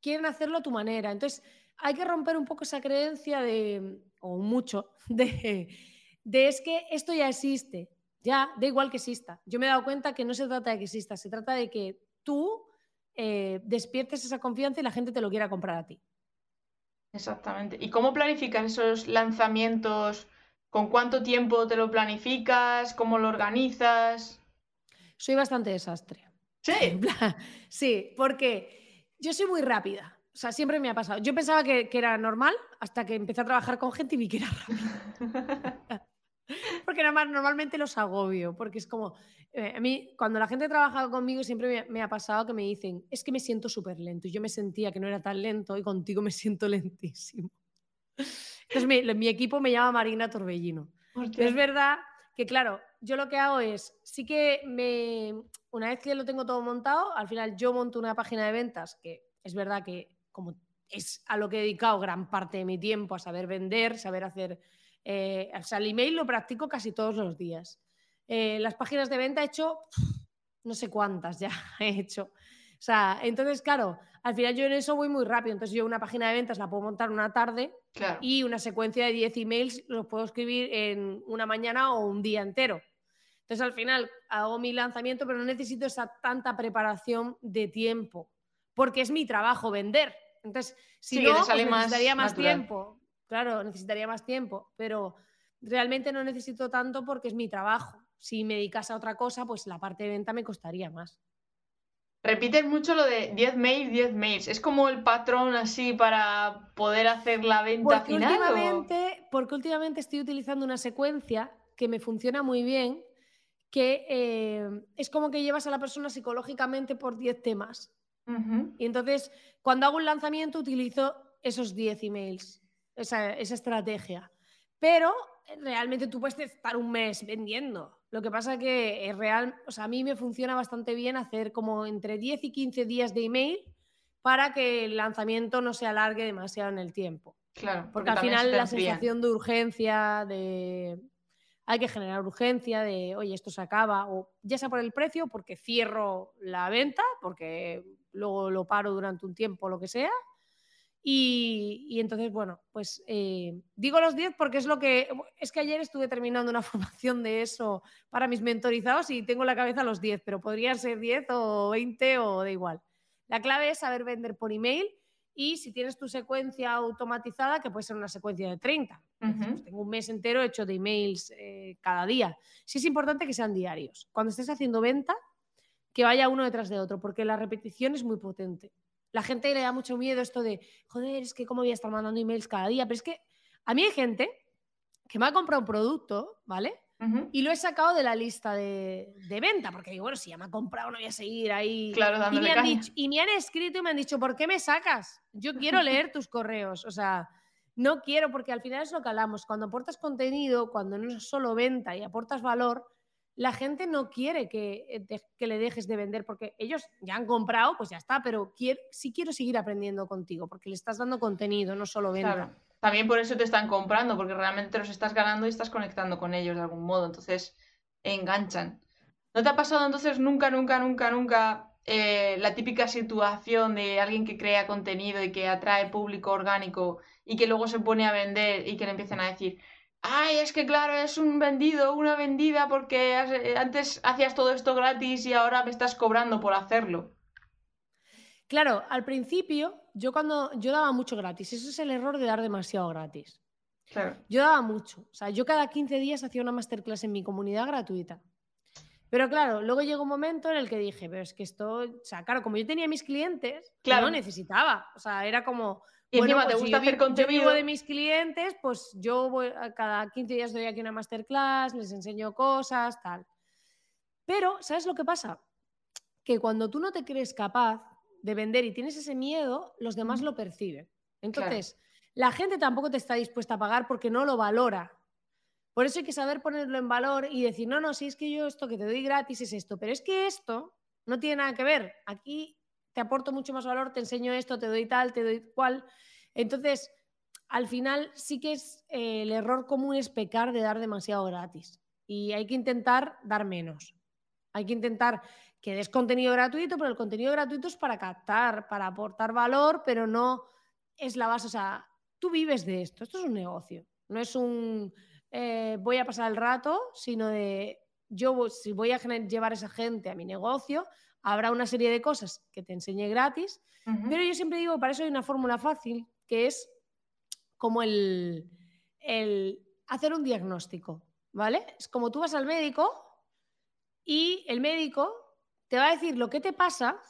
Quieren hacerlo a tu manera. Entonces, hay que romper un poco esa creencia de, o mucho, de, de es que esto ya existe. Ya, da igual que exista. Yo me he dado cuenta que no se trata de que exista, se trata de que tú eh, despiertes esa confianza y la gente te lo quiera comprar a ti. Exactamente. ¿Y cómo planificas esos lanzamientos? ¿Con cuánto tiempo te lo planificas? ¿Cómo lo organizas? Soy bastante desastre. Sí. sí, porque yo soy muy rápida. O sea, siempre me ha pasado. Yo pensaba que, que era normal hasta que empecé a trabajar con gente y vi que era rápido. porque nada más normalmente los agobio, porque es como, eh, a mí cuando la gente trabaja conmigo siempre me, ha pasado que me dicen, es que me siento súper lento, y yo me sentía que no era tan lento y contigo me siento lentísimo. Entonces mi, mi equipo me llama Marina Torbellino. Es verdad que, claro, yo lo que hago es, sí que me, una vez que lo tengo todo montado, al final yo monto una página de ventas, que es verdad que como es a lo que he dedicado gran parte de mi tiempo, a saber vender, saber hacer eh, o sea, el email lo practico casi todos los días. Eh, las páginas de venta he hecho no sé cuántas ya he hecho. O sea, entonces, claro, al final yo en eso voy muy rápido. Entonces, yo una página de ventas la puedo montar una tarde y una secuencia de 10 emails los puedo escribir en una mañana o un día entero. Entonces, al final hago mi lanzamiento, pero no necesito esa tanta preparación de tiempo, porque es mi trabajo vender. Entonces, si no, pues necesitaría más tiempo. Claro, necesitaría más tiempo, pero realmente no necesito tanto porque es mi trabajo. Si me dedicas a otra cosa, pues la parte de venta me costaría más. Repites mucho lo de 10 mails, 10 mails. ¿Es como el patrón así para poder hacer la venta final? Últimamente, Porque últimamente estoy utilizando una secuencia que me funciona muy bien, que eh, es como que llevas a la persona psicológicamente por 10 temas. Y entonces, cuando hago un lanzamiento, utilizo esos 10 emails esa, estrategia. Pero eh, realmente tú puedes estar un mes vendiendo. Lo que pasa que es real, o sea, a mí me funciona bastante bien hacer como entre 10 y 15 días de email para que el lanzamiento no se alargue demasiado en el tiempo. Claro, porque, al final la sensación de urgencia, de hay que generar urgencia de, oye, esto se acaba, o ya sea por el precio, porque cierro la venta, porque luego lo paro durante un tiempo, lo que sea, y, entonces, bueno, pues eh, digo los 10 porque es lo que. Es que ayer estuve terminando una formación de eso para mis mentorizados y tengo la cabeza los 10, pero podría ser 10 o 20 o da igual. La clave es saber vender por email y si tienes tu secuencia automatizada, que puede ser una secuencia de 30. Pues tengo un mes entero hecho de emails eh, cada día. Sí es importante que sean diarios. Cuando estés haciendo venta, que vaya uno detrás de otro, porque la repetición es muy potente. La gente le da mucho miedo esto de, joder, es que cómo voy a estar mandando emails cada día. Pero es que a mí hay gente que me ha comprado un producto, ¿vale? Y lo he sacado de la lista de, venta, porque digo, bueno, si ya me ha comprado, no voy a seguir ahí. Claro, y, me han y me han escrito y me han dicho, ¿por qué me sacas? Yo quiero leer tus correos. O sea, no quiero, porque al final es lo que hablamos. Cuando aportas contenido, cuando no es solo venta y aportas valor, la gente no quiere que, eh, que, le dejes de vender porque ellos ya han comprado, pues ya está, pero quiero, sí quiero seguir aprendiendo contigo porque le estás dando contenido, no solo venta. También por eso te están comprando, porque realmente los estás ganando y estás conectando con ellos de algún modo, entonces enganchan. ¿No te ha pasado entonces nunca, nunca, nunca, nunca eh, la típica situación de alguien que crea contenido y que atrae público orgánico y que luego se pone a vender y que le empiezan a decir, ay, es que claro, es un vendido, una vendida porque eh, antes hacías todo esto gratis y ahora me estás cobrando por hacerlo. Claro, al principio yo cuando yo daba mucho gratis, eso es el error de dar demasiado gratis. Yo daba mucho, o sea, yo cada 15 días hacía una masterclass en mi comunidad gratuita. Pero claro, luego llegó un momento en el que dije, pero es que esto, o sea, claro, como yo tenía mis clientes, Claro. no necesitaba. O sea, era como. Y encima te pues gusta yo hacer Yo contenido. vivo de mis clientes, pues yo voy cada 15 días doy aquí una masterclass, les enseño cosas, tal. Pero, ¿sabes lo que pasa? Que cuando tú no te crees capaz de vender y tienes ese miedo, los demás lo perciben. Entonces, la gente tampoco te está dispuesta a pagar porque no lo valora. Por eso hay que saber ponerlo en valor y decir, no, no, si es que yo esto que te doy gratis es esto, pero es que esto no tiene nada que ver. Aquí te aporto mucho más valor, te enseño esto, te doy tal, te doy cual. Entonces, al final sí que es eh, el error común es pecar de dar demasiado gratis y hay que intentar dar menos. Hay que intentar que des contenido gratuito, pero el contenido gratuito es para captar, para aportar valor, pero no es la base. O sea, tú vives de esto. Esto es un negocio. No es un eh, voy a pasar el rato, sino de yo si voy a llevar a esa gente a mi negocio, habrá una serie de cosas que te enseñe gratis, pero yo siempre digo, para eso hay una fórmula fácil, que es como el, el hacer un diagnóstico, ¿vale? Es como tú vas al médico y el médico te va a decir lo que te pasa,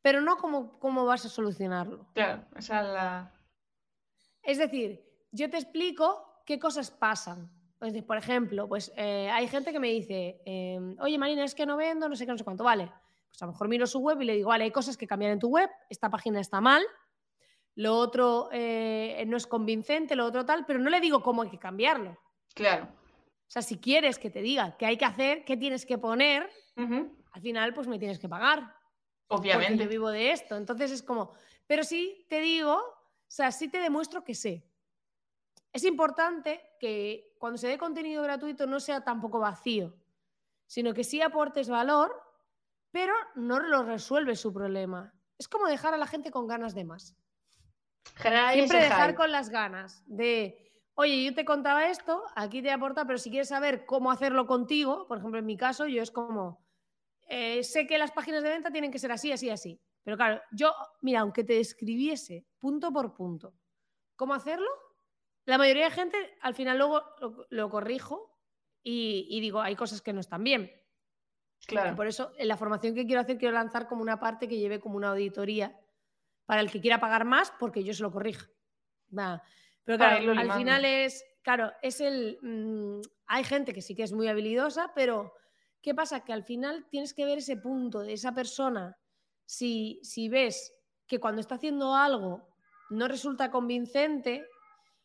pero no cómo, cómo vas a solucionarlo. Claro, esa es la. Es decir, yo te explico qué cosas pasan. Es decir, por ejemplo, pues eh, hay gente que me dice, eh, oye Marina, es que no vendo, no sé qué, no sé cuánto, vale. Pues a lo mejor miro su web y le digo, vale, hay cosas que cambiar en tu web, esta página está mal, lo otro eh, no es convincente, lo otro tal, pero no le digo cómo hay que cambiarlo. Claro. O sea, si quieres que te diga qué hay que hacer, qué tienes que poner, al final pues me tienes que pagar porque Obviamente. yo vivo de esto. Entonces es como, pero sí te digo, o sea, sí te demuestro que sé. Es importante que cuando se dé contenido gratuito no sea tampoco vacío, sino que sí aportes valor, pero no lo resuelve su problema. Es como dejar a la gente con ganas de más. Generar ahí Siempre dejar hype. con las ganas de, oye, yo te contaba esto, aquí te aporta, pero si quieres saber cómo hacerlo contigo, por ejemplo, en mi caso, yo es como, eh, sé que las páginas de venta tienen que ser así, así, así. Pero claro, yo, mira, aunque te describiese punto por punto cómo hacerlo, la mayoría de gente al final luego lo, lo corrijo y, y digo, hay cosas que no están bien. Claro. Por eso, en la formación que quiero hacer, quiero lanzar como una parte que lleve como una auditoría para el que quiera pagar más, porque yo se lo corrija. Va. Pero claro, al final es, claro, es el... mm, hay gente que sí que es muy habilidosa, pero ¿qué pasa? Que al final tienes que ver ese punto de esa persona. Si, si ves que cuando está haciendo algo no resulta convincente,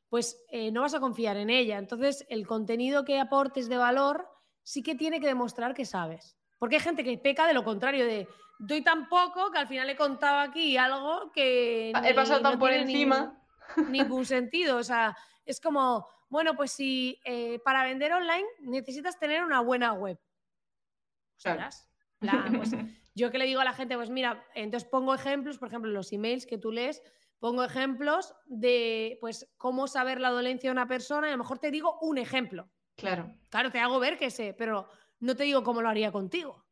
pues eh, no vas a confiar en ella. Entonces, el contenido que aportes de valor sí que tiene que demostrar que sabes. Porque hay gente que peca de lo contrario, de doy tan poco que al final he contado aquí algo que He ni- pasado tan no por encima. Ningún, ningún sentido. O sea, es como, bueno, pues si eh, para vender online necesitas tener una buena web. Claro. Ostras, la- pues, yo que le digo a la gente, pues mira, entonces pongo ejemplos, por ejemplo, en los emails que tú lees, pongo ejemplos de pues cómo saber la dolencia de una persona y a lo mejor te digo un ejemplo. Claro. Claro, te hago ver que sé, pero no te digo cómo lo haría contigo.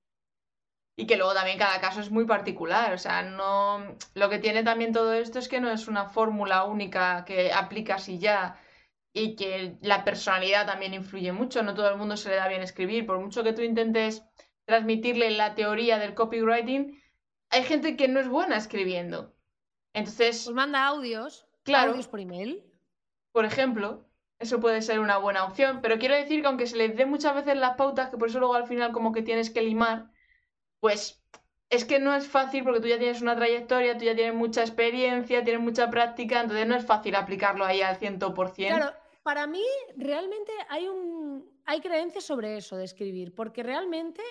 Y que luego también cada caso es muy particular. O sea, no. Lo que tiene también todo esto es que no es una fórmula única que aplicas y ya. Y que la personalidad también influye mucho. No todo el mundo se le da bien escribir. Por mucho que tú intentes transmitirle la teoría del copywriting, hay gente que no es buena escribiendo. Entonces, Pues manda audios, Claro. audios por email. por ejemplo, eso puede ser una buena opción. Pero quiero decir que aunque se les dé muchas veces las pautas, que por eso luego al final como que tienes que limar, pues es que no es fácil porque tú ya tienes una trayectoria, tú ya tienes mucha experiencia, tienes mucha práctica, entonces no es fácil aplicarlo ahí al 100%. Claro, para mí realmente hay un hay creencias sobre eso de escribir, porque realmente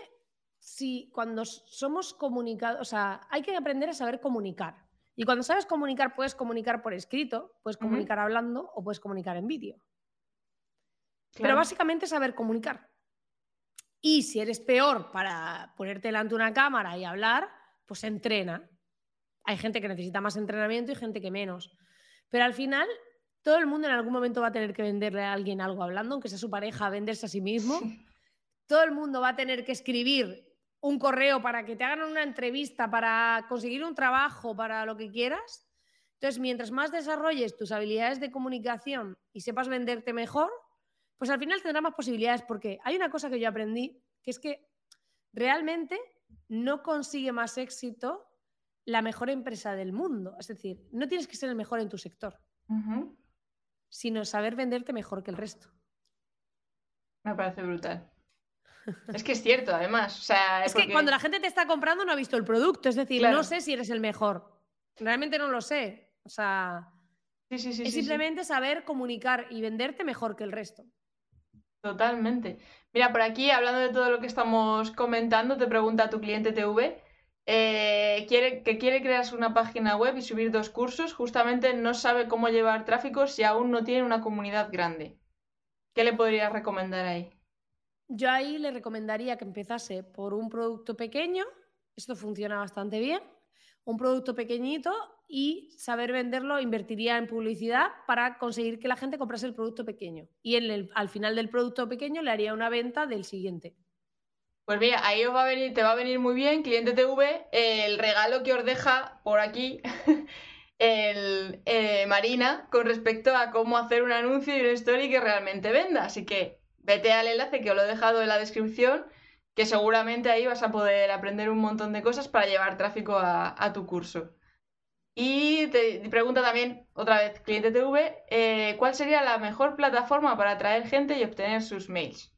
si cuando somos comunicados, o sea, hay que aprender a saber comunicar. Y cuando sabes comunicar, puedes comunicar por escrito, puedes comunicar hablando o puedes comunicar en vídeo. Pero básicamente saber comunicar. Y si eres peor para ponerte delante de una cámara y hablar, pues entrena. Hay gente que necesita más entrenamiento y gente que menos. Pero al final, todo el mundo en algún momento va a tener que venderle a alguien algo hablando, aunque sea su pareja, venderse a sí mismo. Todo el mundo va a tener que escribir un correo para que te hagan una entrevista, para conseguir un trabajo, para lo que quieras. Entonces, mientras más desarrolles tus habilidades de comunicación y sepas venderte mejor, pues al final tendrás más posibilidades porque hay una cosa que yo aprendí, que es que realmente no consigue más éxito la mejor empresa del mundo. Es decir, no tienes que ser el mejor en tu sector, sino saber venderte mejor que el resto. Me parece brutal. Es que es cierto, además. O sea, es que cuando la gente te está comprando no ha visto el producto. Es decir, no sé si eres el mejor. Realmente no lo sé. O sea, es simplemente saber comunicar y venderte mejor que el resto. Totalmente. Mira, por aquí, hablando de todo lo que estamos comentando, te pregunta tu cliente TV eh, quiere, que quiere crear una página web y subir dos cursos, justamente no sabe cómo llevar tráfico si aún no tiene una comunidad grande. ¿Qué le podrías recomendar ahí? Yo ahí le recomendaría que empezase por un producto pequeño, esto funciona bastante bien, un producto pequeñito y saber venderlo invertiría en publicidad para conseguir que la gente comprase el producto pequeño. Y al final del producto pequeño le haría una venta del siguiente. Pues mira, ahí os va a venir, te va a venir muy bien, cliente TV, el regalo que os deja por aquí el, eh, Marina con respecto a cómo hacer un anuncio y una story que realmente venda. Así que vete al enlace que os lo he dejado en la descripción, que seguramente ahí vas a poder aprender un montón de cosas para llevar tráfico a, tu curso. Y te pregunta también, otra vez, cliente TV, eh, ¿cuál sería la mejor plataforma para atraer gente y obtener sus mails?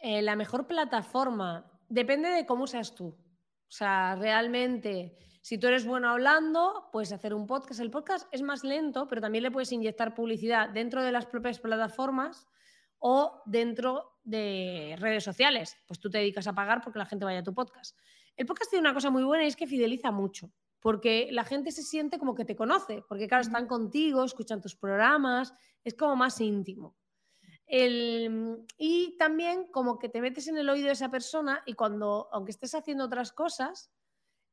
Eh, la mejor plataforma depende de cómo seas tú. O sea, realmente, si tú eres bueno hablando, puedes hacer un podcast. El podcast es más lento, pero también le puedes inyectar publicidad dentro de las propias plataformas o dentro de redes sociales. Pues tú te dedicas a pagar porque la gente vaya a tu podcast. El podcast tiene una cosa muy buena y es que fideliza mucho, porque la gente se siente como que te conoce, porque claro, están contigo, escuchan tus programas, es como más íntimo. El, y también como que te metes en el oído de esa persona y cuando, aunque estés haciendo otras cosas,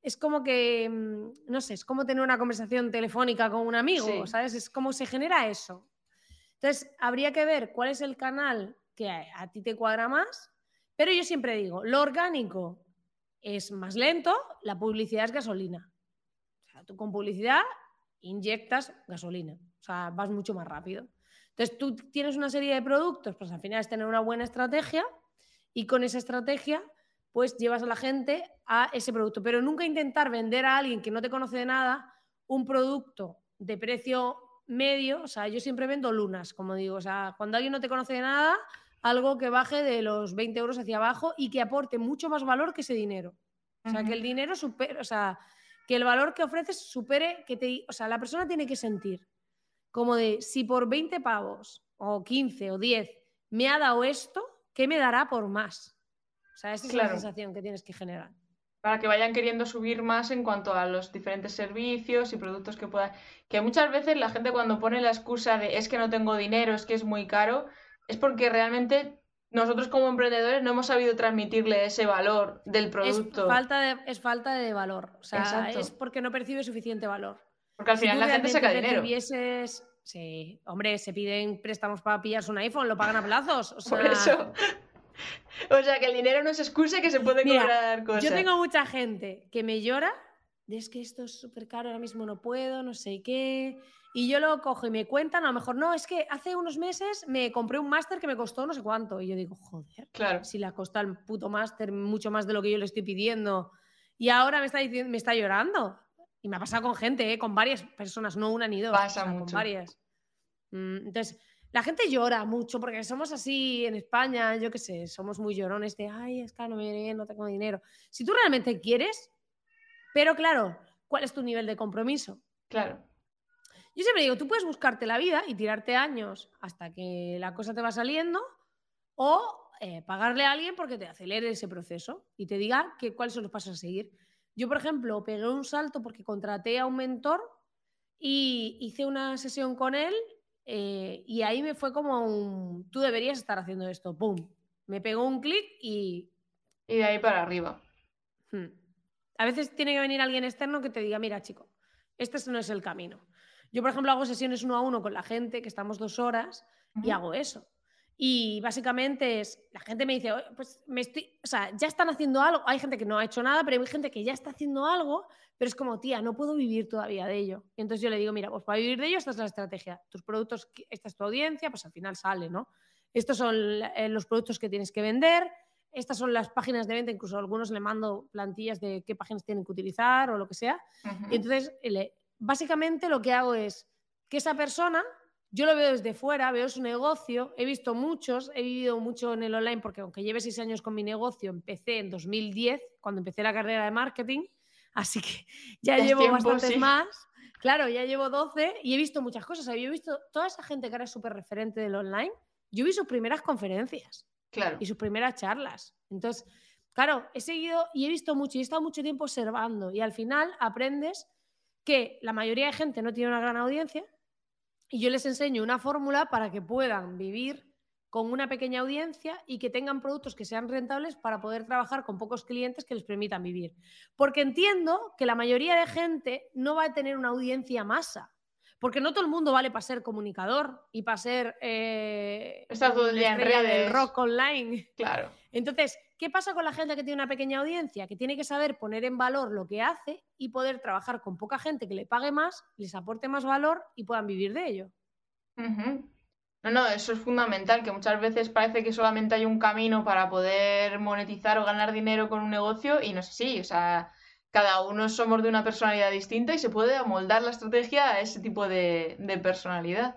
es como que, mm, no sé, es como tener una conversación telefónica con un amigo, ¿sabes? Es como se genera eso. Entonces, habría que ver cuál es el canal que a, ti te cuadra más, pero yo siempre digo, lo orgánico es más lento, la publicidad es gasolina. O sea, tú con publicidad inyectas gasolina, o sea, vas mucho más rápido. Entonces, tú tienes una serie de productos, pues al final es tener una buena estrategia y con esa estrategia, pues llevas a la gente a ese producto. Pero nunca intentar vender a alguien que no te conoce de nada un producto de precio medio. O sea, yo siempre vendo lunas, como digo. O sea, cuando alguien no te conoce de nada, algo que baje de los 20 euros hacia abajo y que aporte mucho más valor que ese dinero. O sea, que el dinero supere, o sea, que el valor que ofreces supere, que te, o sea, la persona tiene que sentir como de si por 20 pavos o 15 o 10 me ha dado esto, ¿qué me dará por más? O sea, esa es la sensación que tienes que generar. Para que vayan queriendo subir más en cuanto a los diferentes servicios y productos que puedan. Que muchas veces la gente cuando pone la excusa de es que no tengo dinero, es que es muy caro, es porque realmente nosotros como emprendedores no hemos sabido transmitirle ese valor del producto. Es falta de, es falta de valor. O sea, es porque no percibe suficiente valor. Porque al final la gente saca dinero. Sí, hombre, se piden préstamos para pillarse un iPhone, lo pagan a plazos. Por eso. O sea, que el dinero no es excusa que se puede cobrar cosas. Yo tengo mucha gente que me llora de es que esto es súper caro, ahora mismo no puedo, no sé qué. Y yo lo cojo y me cuentan, a lo mejor no, es que hace unos meses me compré un máster que me costó no sé cuánto. Y yo digo, joder, claro. si le ha costado el puto máster mucho más de lo que yo le estoy pidiendo. Y ahora me está, diciendo, me está llorando. Y me ha pasado con gente, ¿eh? con varias personas, no una ni dos. Pasa mucho. Con varias. Mm, entonces, la gente llora mucho porque somos así en España, yo qué sé, somos muy llorones de, ay, es que no, me, no tengo dinero. Si tú realmente quieres, pero claro, ¿cuál es tu nivel de compromiso? Claro. Yo siempre digo, tú puedes buscarte la vida y tirarte años hasta que la cosa te va saliendo o eh, pagarle a alguien porque te acelere ese proceso y te diga que, cuáles son los pasos a seguir. Yo, por ejemplo, pegué un salto porque contraté a un mentor y hice una sesión con él eh, y ahí me fue como un, tú deberías estar haciendo esto, ¡pum! Me pegó un clic y... Y de ahí para arriba. Hmm. A veces tiene que venir alguien externo que te diga, mira chico, este no es el camino. Yo, por ejemplo, hago sesiones uno a uno con la gente, que estamos dos horas, y hago eso. Y básicamente es, la gente me dice, pues me estoy, o sea, ya están haciendo algo, hay gente que no ha hecho nada, pero hay gente que ya está haciendo algo, pero es como, tía, no puedo vivir todavía de ello. Y entonces yo le digo, mira, pues para vivir de ello esta es la estrategia, tus productos, esta es tu audiencia, pues al final sale, ¿no? Estos son eh, los productos que tienes que vender, estas son las páginas de venta, incluso a algunos le mando plantillas de qué páginas tienen que utilizar o lo que sea. Y entonces, básicamente lo que hago es que esa persona, yo lo veo desde fuera, veo su negocio, he visto muchos, he vivido mucho en el online, porque aunque lleve seis años con mi negocio, empecé en 2010, cuando empecé la carrera de marketing, así que ya llevo bastantes más. Claro, ya llevo 12 y he visto muchas cosas. Yo he visto toda esa gente que era súper referente del online, yo vi sus primeras conferencias. Claro. Y sus primeras charlas. Entonces, claro, he seguido y he visto mucho y he estado mucho tiempo observando y al final aprendes que la mayoría de gente no tiene una gran audiencia y yo les enseño una fórmula para que puedan vivir con una pequeña audiencia y que tengan productos que sean rentables para poder trabajar con pocos clientes que les permitan vivir. Porque entiendo que la mayoría de gente no va a tener una audiencia masa. Porque no todo el mundo vale para ser comunicador y para ser eh, todo el día en redes. rock online. Claro. Entonces, ¿qué pasa con la gente que tiene una pequeña audiencia? Que tiene que saber poner en valor lo que hace y poder trabajar con poca gente que le pague más, les aporte más valor y puedan vivir de ello. No, no, eso es fundamental, que muchas veces parece que solamente hay un camino para poder monetizar o ganar dinero con un negocio y no es así, o sea, cada uno somos de una personalidad distinta y se puede amoldar la estrategia a ese tipo de, personalidad.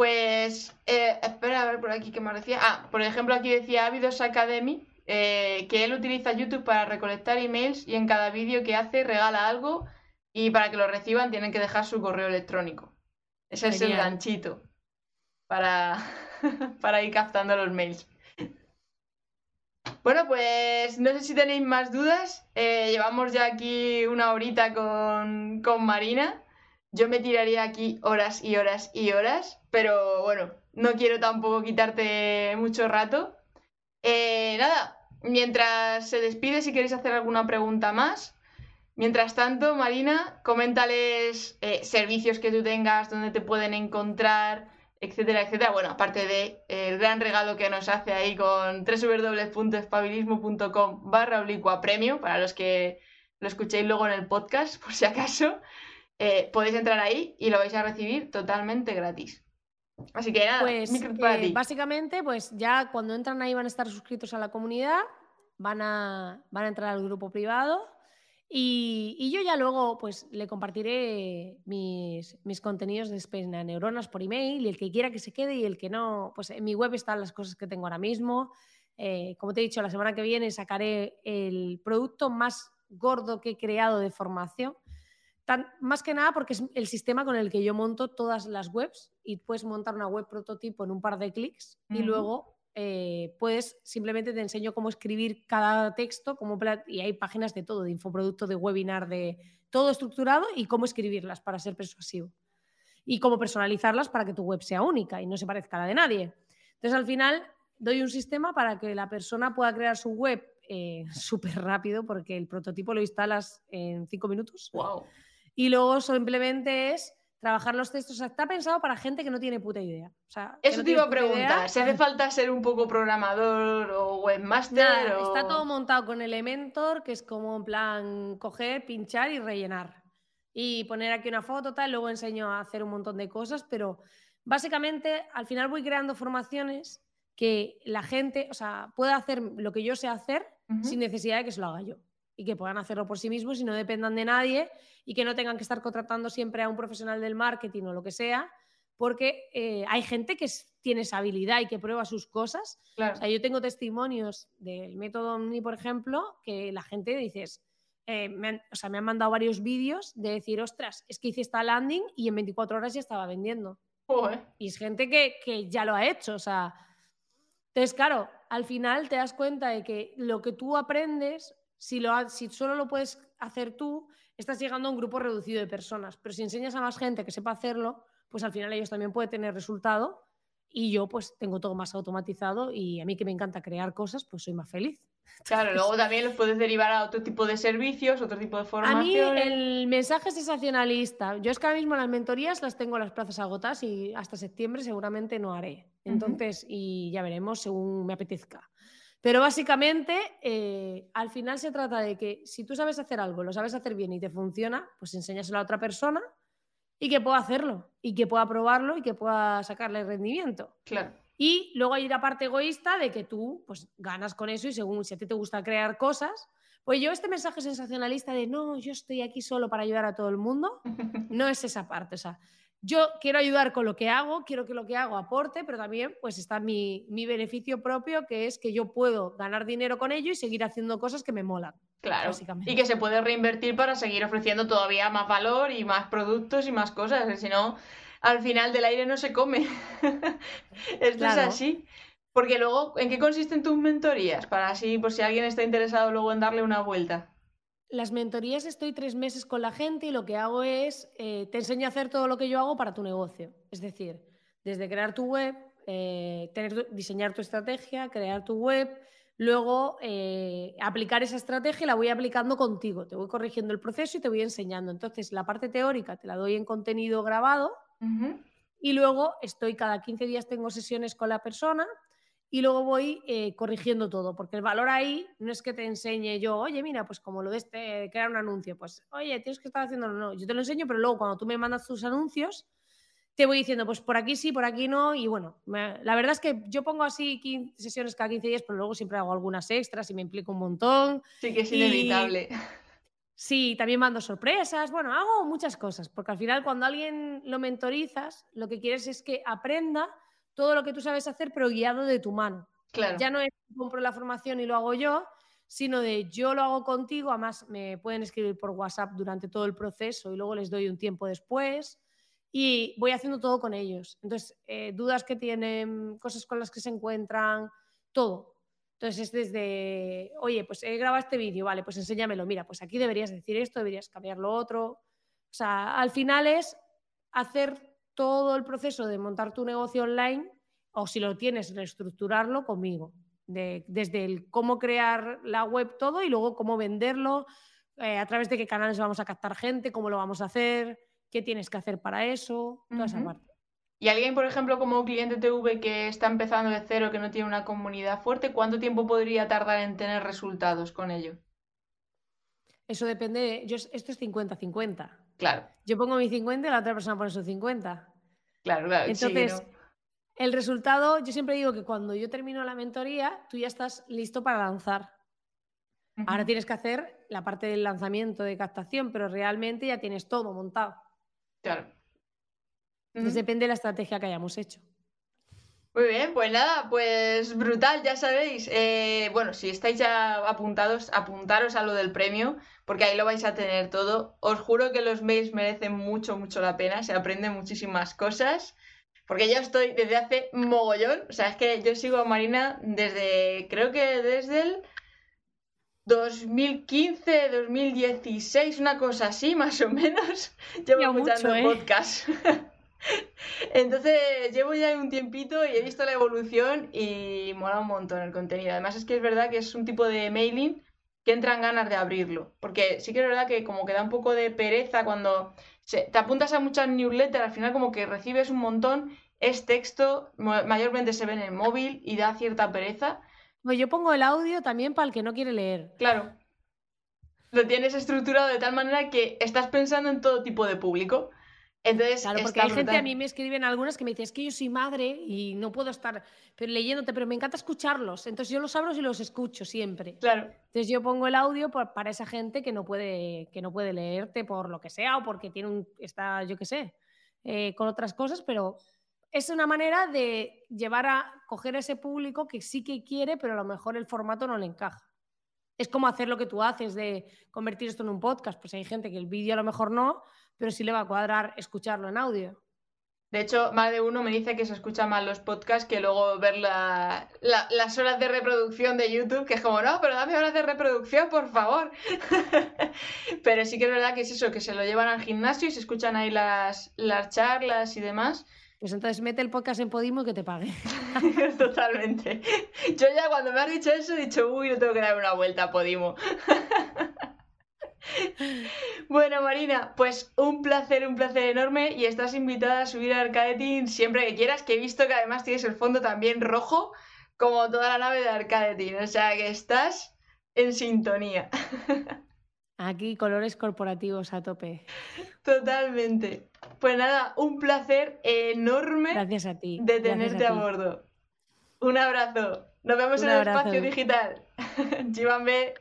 Pues, eh, espera a ver por aquí qué más decía. Ah, por ejemplo, aquí decía Avidos Academy, eh, que él utiliza YouTube para recolectar emails y en cada vídeo que hace regala algo y para que lo reciban tienen que dejar su correo electrónico. Ese es el ganchito para, para ir captando los mails. Bueno, pues no sé si tenéis más dudas. Eh, llevamos ya aquí una horita con, Marina. Yo me tiraría aquí horas y horas y horas, pero bueno, no quiero tampoco quitarte mucho rato. Eh, nada, mientras se despide, si queréis hacer alguna pregunta más. Mientras tanto, Marina, coméntales eh, servicios que tú tengas, dónde te pueden encontrar, etcétera, etcétera. Bueno, aparte de el gran regalo que nos hace ahí con www.espabilismo.com barra oblicua premio, para los que lo escuchéis luego en el podcast, por si acaso, eh, podéis entrar ahí y lo vais a recibir totalmente gratis. Así que nada, pues, eh, básicamente, pues ya cuando entran ahí van a estar suscritos a la comunidad, van a, van a entrar al grupo privado y, yo ya luego pues le compartiré mis, mis contenidos de Space Neuronas por email y el que quiera que se quede y el que no, pues en mi web están las cosas que tengo ahora mismo. Eh, como te he dicho, la semana que viene sacaré el producto más gordo que he creado de formación. Tan, más que nada porque es el sistema con el que yo monto todas las webs y puedes montar una web prototipo en un par de clics y luego eh, puedes, simplemente te enseño cómo escribir cada texto, cómo, y hay páginas de todo, de infoproducto, de webinar, de todo estructurado y cómo escribirlas para ser persuasivo. Y cómo personalizarlas para que tu web sea única y no se parezca a la de nadie. Entonces, al final, doy un sistema para que la persona pueda crear su web eh, súper rápido, porque el prototipo lo instalas en cinco minutos. Wow. Y luego simplemente es trabajar los textos. está pensado para gente que no tiene puta idea. Eso te iba a preguntar. Si hace falta ser un poco programador o webmaster. Está todo montado con Elementor, que es como en plan coger, pinchar y rellenar. Y poner aquí una foto, tal. Luego enseño a hacer un montón de cosas, pero básicamente al final voy creando formaciones que la gente, o sea, pueda hacer lo que yo sé hacer sin necesidad de que se lo haga yo y que puedan hacerlo por sí mismos y no dependan de nadie y que no tengan que estar contratando siempre a un profesional del marketing o lo que sea, porque eh, hay gente que tiene esa habilidad y que prueba sus cosas. O sea, yo tengo testimonios del método Omni, por ejemplo, que la gente dices, eh, me han, o sea, me han mandado varios vídeos de decir, ostras, es que hice esta landing y en 24 horas ya estaba vendiendo. Y es gente que, que ya lo ha hecho, o sea. Entonces, claro, al final te das cuenta de que lo que tú aprendes si, lo, si solo lo puedes hacer tú, estás llegando a un grupo reducido de personas. Pero si enseñas a más gente que sepa hacerlo, pues al final ellos también pueden tener resultado y yo pues tengo todo más automatizado y a mí que me encanta crear cosas, pues soy más feliz. Claro, luego también los puedes derivar a otro tipo de servicios, otro tipo de formación. A mí el mensaje es sensacionalista. Yo es que ahora mismo las mentorías las tengo las plazas agotadas y hasta septiembre seguramente no haré. Entonces, y ya veremos según me apetezca. Pero básicamente, eh, al final se trata de que si tú sabes hacer algo, lo sabes hacer bien y te funciona, pues enséñaselo a otra persona y que pueda hacerlo, y que pueda probarlo y que pueda sacarle rendimiento. Claro. Y luego hay la parte egoísta de que tú pues ganas con eso y según si a ti te gusta crear cosas, pues yo este mensaje sensacionalista de no, yo estoy aquí solo para ayudar a todo el mundo, no es esa parte. O sea, yo quiero ayudar con lo que hago, quiero que lo que hago aporte, pero también pues está mi, mi beneficio propio, que es que yo puedo ganar dinero con ello y seguir haciendo cosas que me molan. Claro. Y que se puede reinvertir para seguir ofreciendo todavía más valor y más productos y más cosas. Si no, al final del aire no se come. Esto es así. Porque luego, ¿en qué consisten tus mentorías? Para así, por si alguien está interesado luego en darle una vuelta. Las mentorías estoy tres meses con la gente y lo que hago es, eh, te enseño a hacer todo lo que yo hago para tu negocio. Es decir, desde crear tu web, eh, tener, diseñar tu estrategia, crear tu web, luego eh, aplicar esa estrategia y la voy aplicando contigo. Te voy corrigiendo el proceso y te voy enseñando. Entonces, la parte teórica te la doy en contenido grabado y luego estoy cada 15 días, tengo sesiones con la persona y luego voy eh, corrigiendo todo, porque el valor ahí no es que te enseñe yo, oye, mira, pues como lo de este, crear un anuncio, pues, oye, tienes que estar haciendo, no, yo te lo enseño, pero luego cuando tú me mandas tus anuncios, te voy diciendo, pues por aquí sí, por aquí no, y bueno, la verdad es que yo pongo así sesiones cada 15 días, pero luego siempre hago algunas extras y me implico un montón. Sí, que es inevitable. Sí, también mando sorpresas, bueno, hago muchas cosas, porque al final cuando alguien lo mentorizas, lo que quieres es que aprenda todo lo que tú sabes hacer, pero guiado de tu mano. Claro. Ya no es compro la formación y lo hago yo, sino de yo lo hago contigo, además me pueden escribir por WhatsApp durante todo el proceso y luego les doy un tiempo después y voy haciendo todo con ellos. Entonces, eh, dudas que tienen, cosas con las que se encuentran, todo. Entonces es desde, oye, pues he grabado este vídeo, vale, pues enséñamelo, mira, pues aquí deberías decir esto, deberías cambiar lo otro. O sea, al final es hacer todo el proceso de montar tu negocio online o si lo tienes, reestructurarlo conmigo. desde el cómo crear la web todo y luego cómo venderlo, eh, a través de qué canales vamos a captar gente, cómo lo vamos a hacer, qué tienes que hacer para eso, toda esa parte. Y alguien, por ejemplo, como un cliente TV que está empezando de cero, que no tiene una comunidad fuerte, ¿cuánto tiempo podría tardar en tener resultados con ello? Eso depende, yo, esto es 50-50. Claro. Yo pongo mi 50 y la otra persona pone su 50. Claro, claro. Entonces, el resultado, yo siempre digo que cuando yo termino la mentoría, tú ya estás listo para lanzar. Ahora tienes que hacer la parte del lanzamiento de captación, pero realmente ya tienes todo montado. Claro. Entonces depende de la estrategia que hayamos hecho. Muy bien, pues nada, pues brutal, ya sabéis. Eh, bueno, si estáis ya apuntados, apuntaros a lo del premio, porque ahí lo vais a tener todo. Os juro que los mails merecen mucho, mucho la pena, se aprenden muchísimas cosas, porque ya estoy desde hace mogollón, o sea, es que yo sigo a Marina desde, creo que desde el 2015, 2016, una cosa así, más o menos, llevo escuchando ¿eh? podcast. Entonces llevo ya un tiempito y he visto la evolución y mola un montón el contenido. Además es que es verdad que es un tipo de mailing que entran ganas de abrirlo. Porque sí que es verdad que como que da un poco de pereza cuando te apuntas a muchas newsletters, al final como que recibes un montón, es texto, mayormente se ve en el móvil y da cierta pereza. Pues yo pongo el audio también para el que no quiere leer. Claro. Lo tienes estructurado de tal manera que estás pensando en todo tipo de público. Entonces, claro, porque hay gente, a mí me escriben algunas que me dicen, es que yo soy madre y no puedo estar leyéndote, pero me encanta escucharlos. Entonces yo los abro y los escucho siempre. Claro. Entonces yo pongo el audio para esa gente que no, puede, que no puede leerte por lo que sea o porque tiene un, está, yo qué sé, eh, con otras cosas, pero es una manera de llevar a coger a ese público que sí que quiere, pero a lo mejor el formato no le encaja. Es como hacer lo que tú haces de convertir esto en un podcast. Pues hay gente que el vídeo a lo mejor no, pero sí le va a cuadrar escucharlo en audio. De hecho, más de uno me dice que se escucha más los podcasts que luego ver las horas de reproducción de YouTube, que es como, no, pero dame horas de reproducción, por favor. pero sí que es verdad que es eso, que se lo llevan al gimnasio y se escuchan ahí las, las charlas y demás. Pues entonces mete el podcast en Podimo y que te pague. Totalmente. Yo ya cuando me has dicho eso he dicho, uy, no tengo que dar una vuelta a Podimo. Bueno, Marina, pues un placer, un placer enorme y estás invitada a subir a Arcadetin siempre que quieras, que he visto que además tienes el fondo también rojo, como toda la nave de Arcadetin, o sea que estás en sintonía. Aquí colores corporativos a tope. Totalmente. Pues nada, un placer enorme Gracias a ti. de tenerte a bordo. Un abrazo. Nos vemos Un en el espacio digital. Chivambe.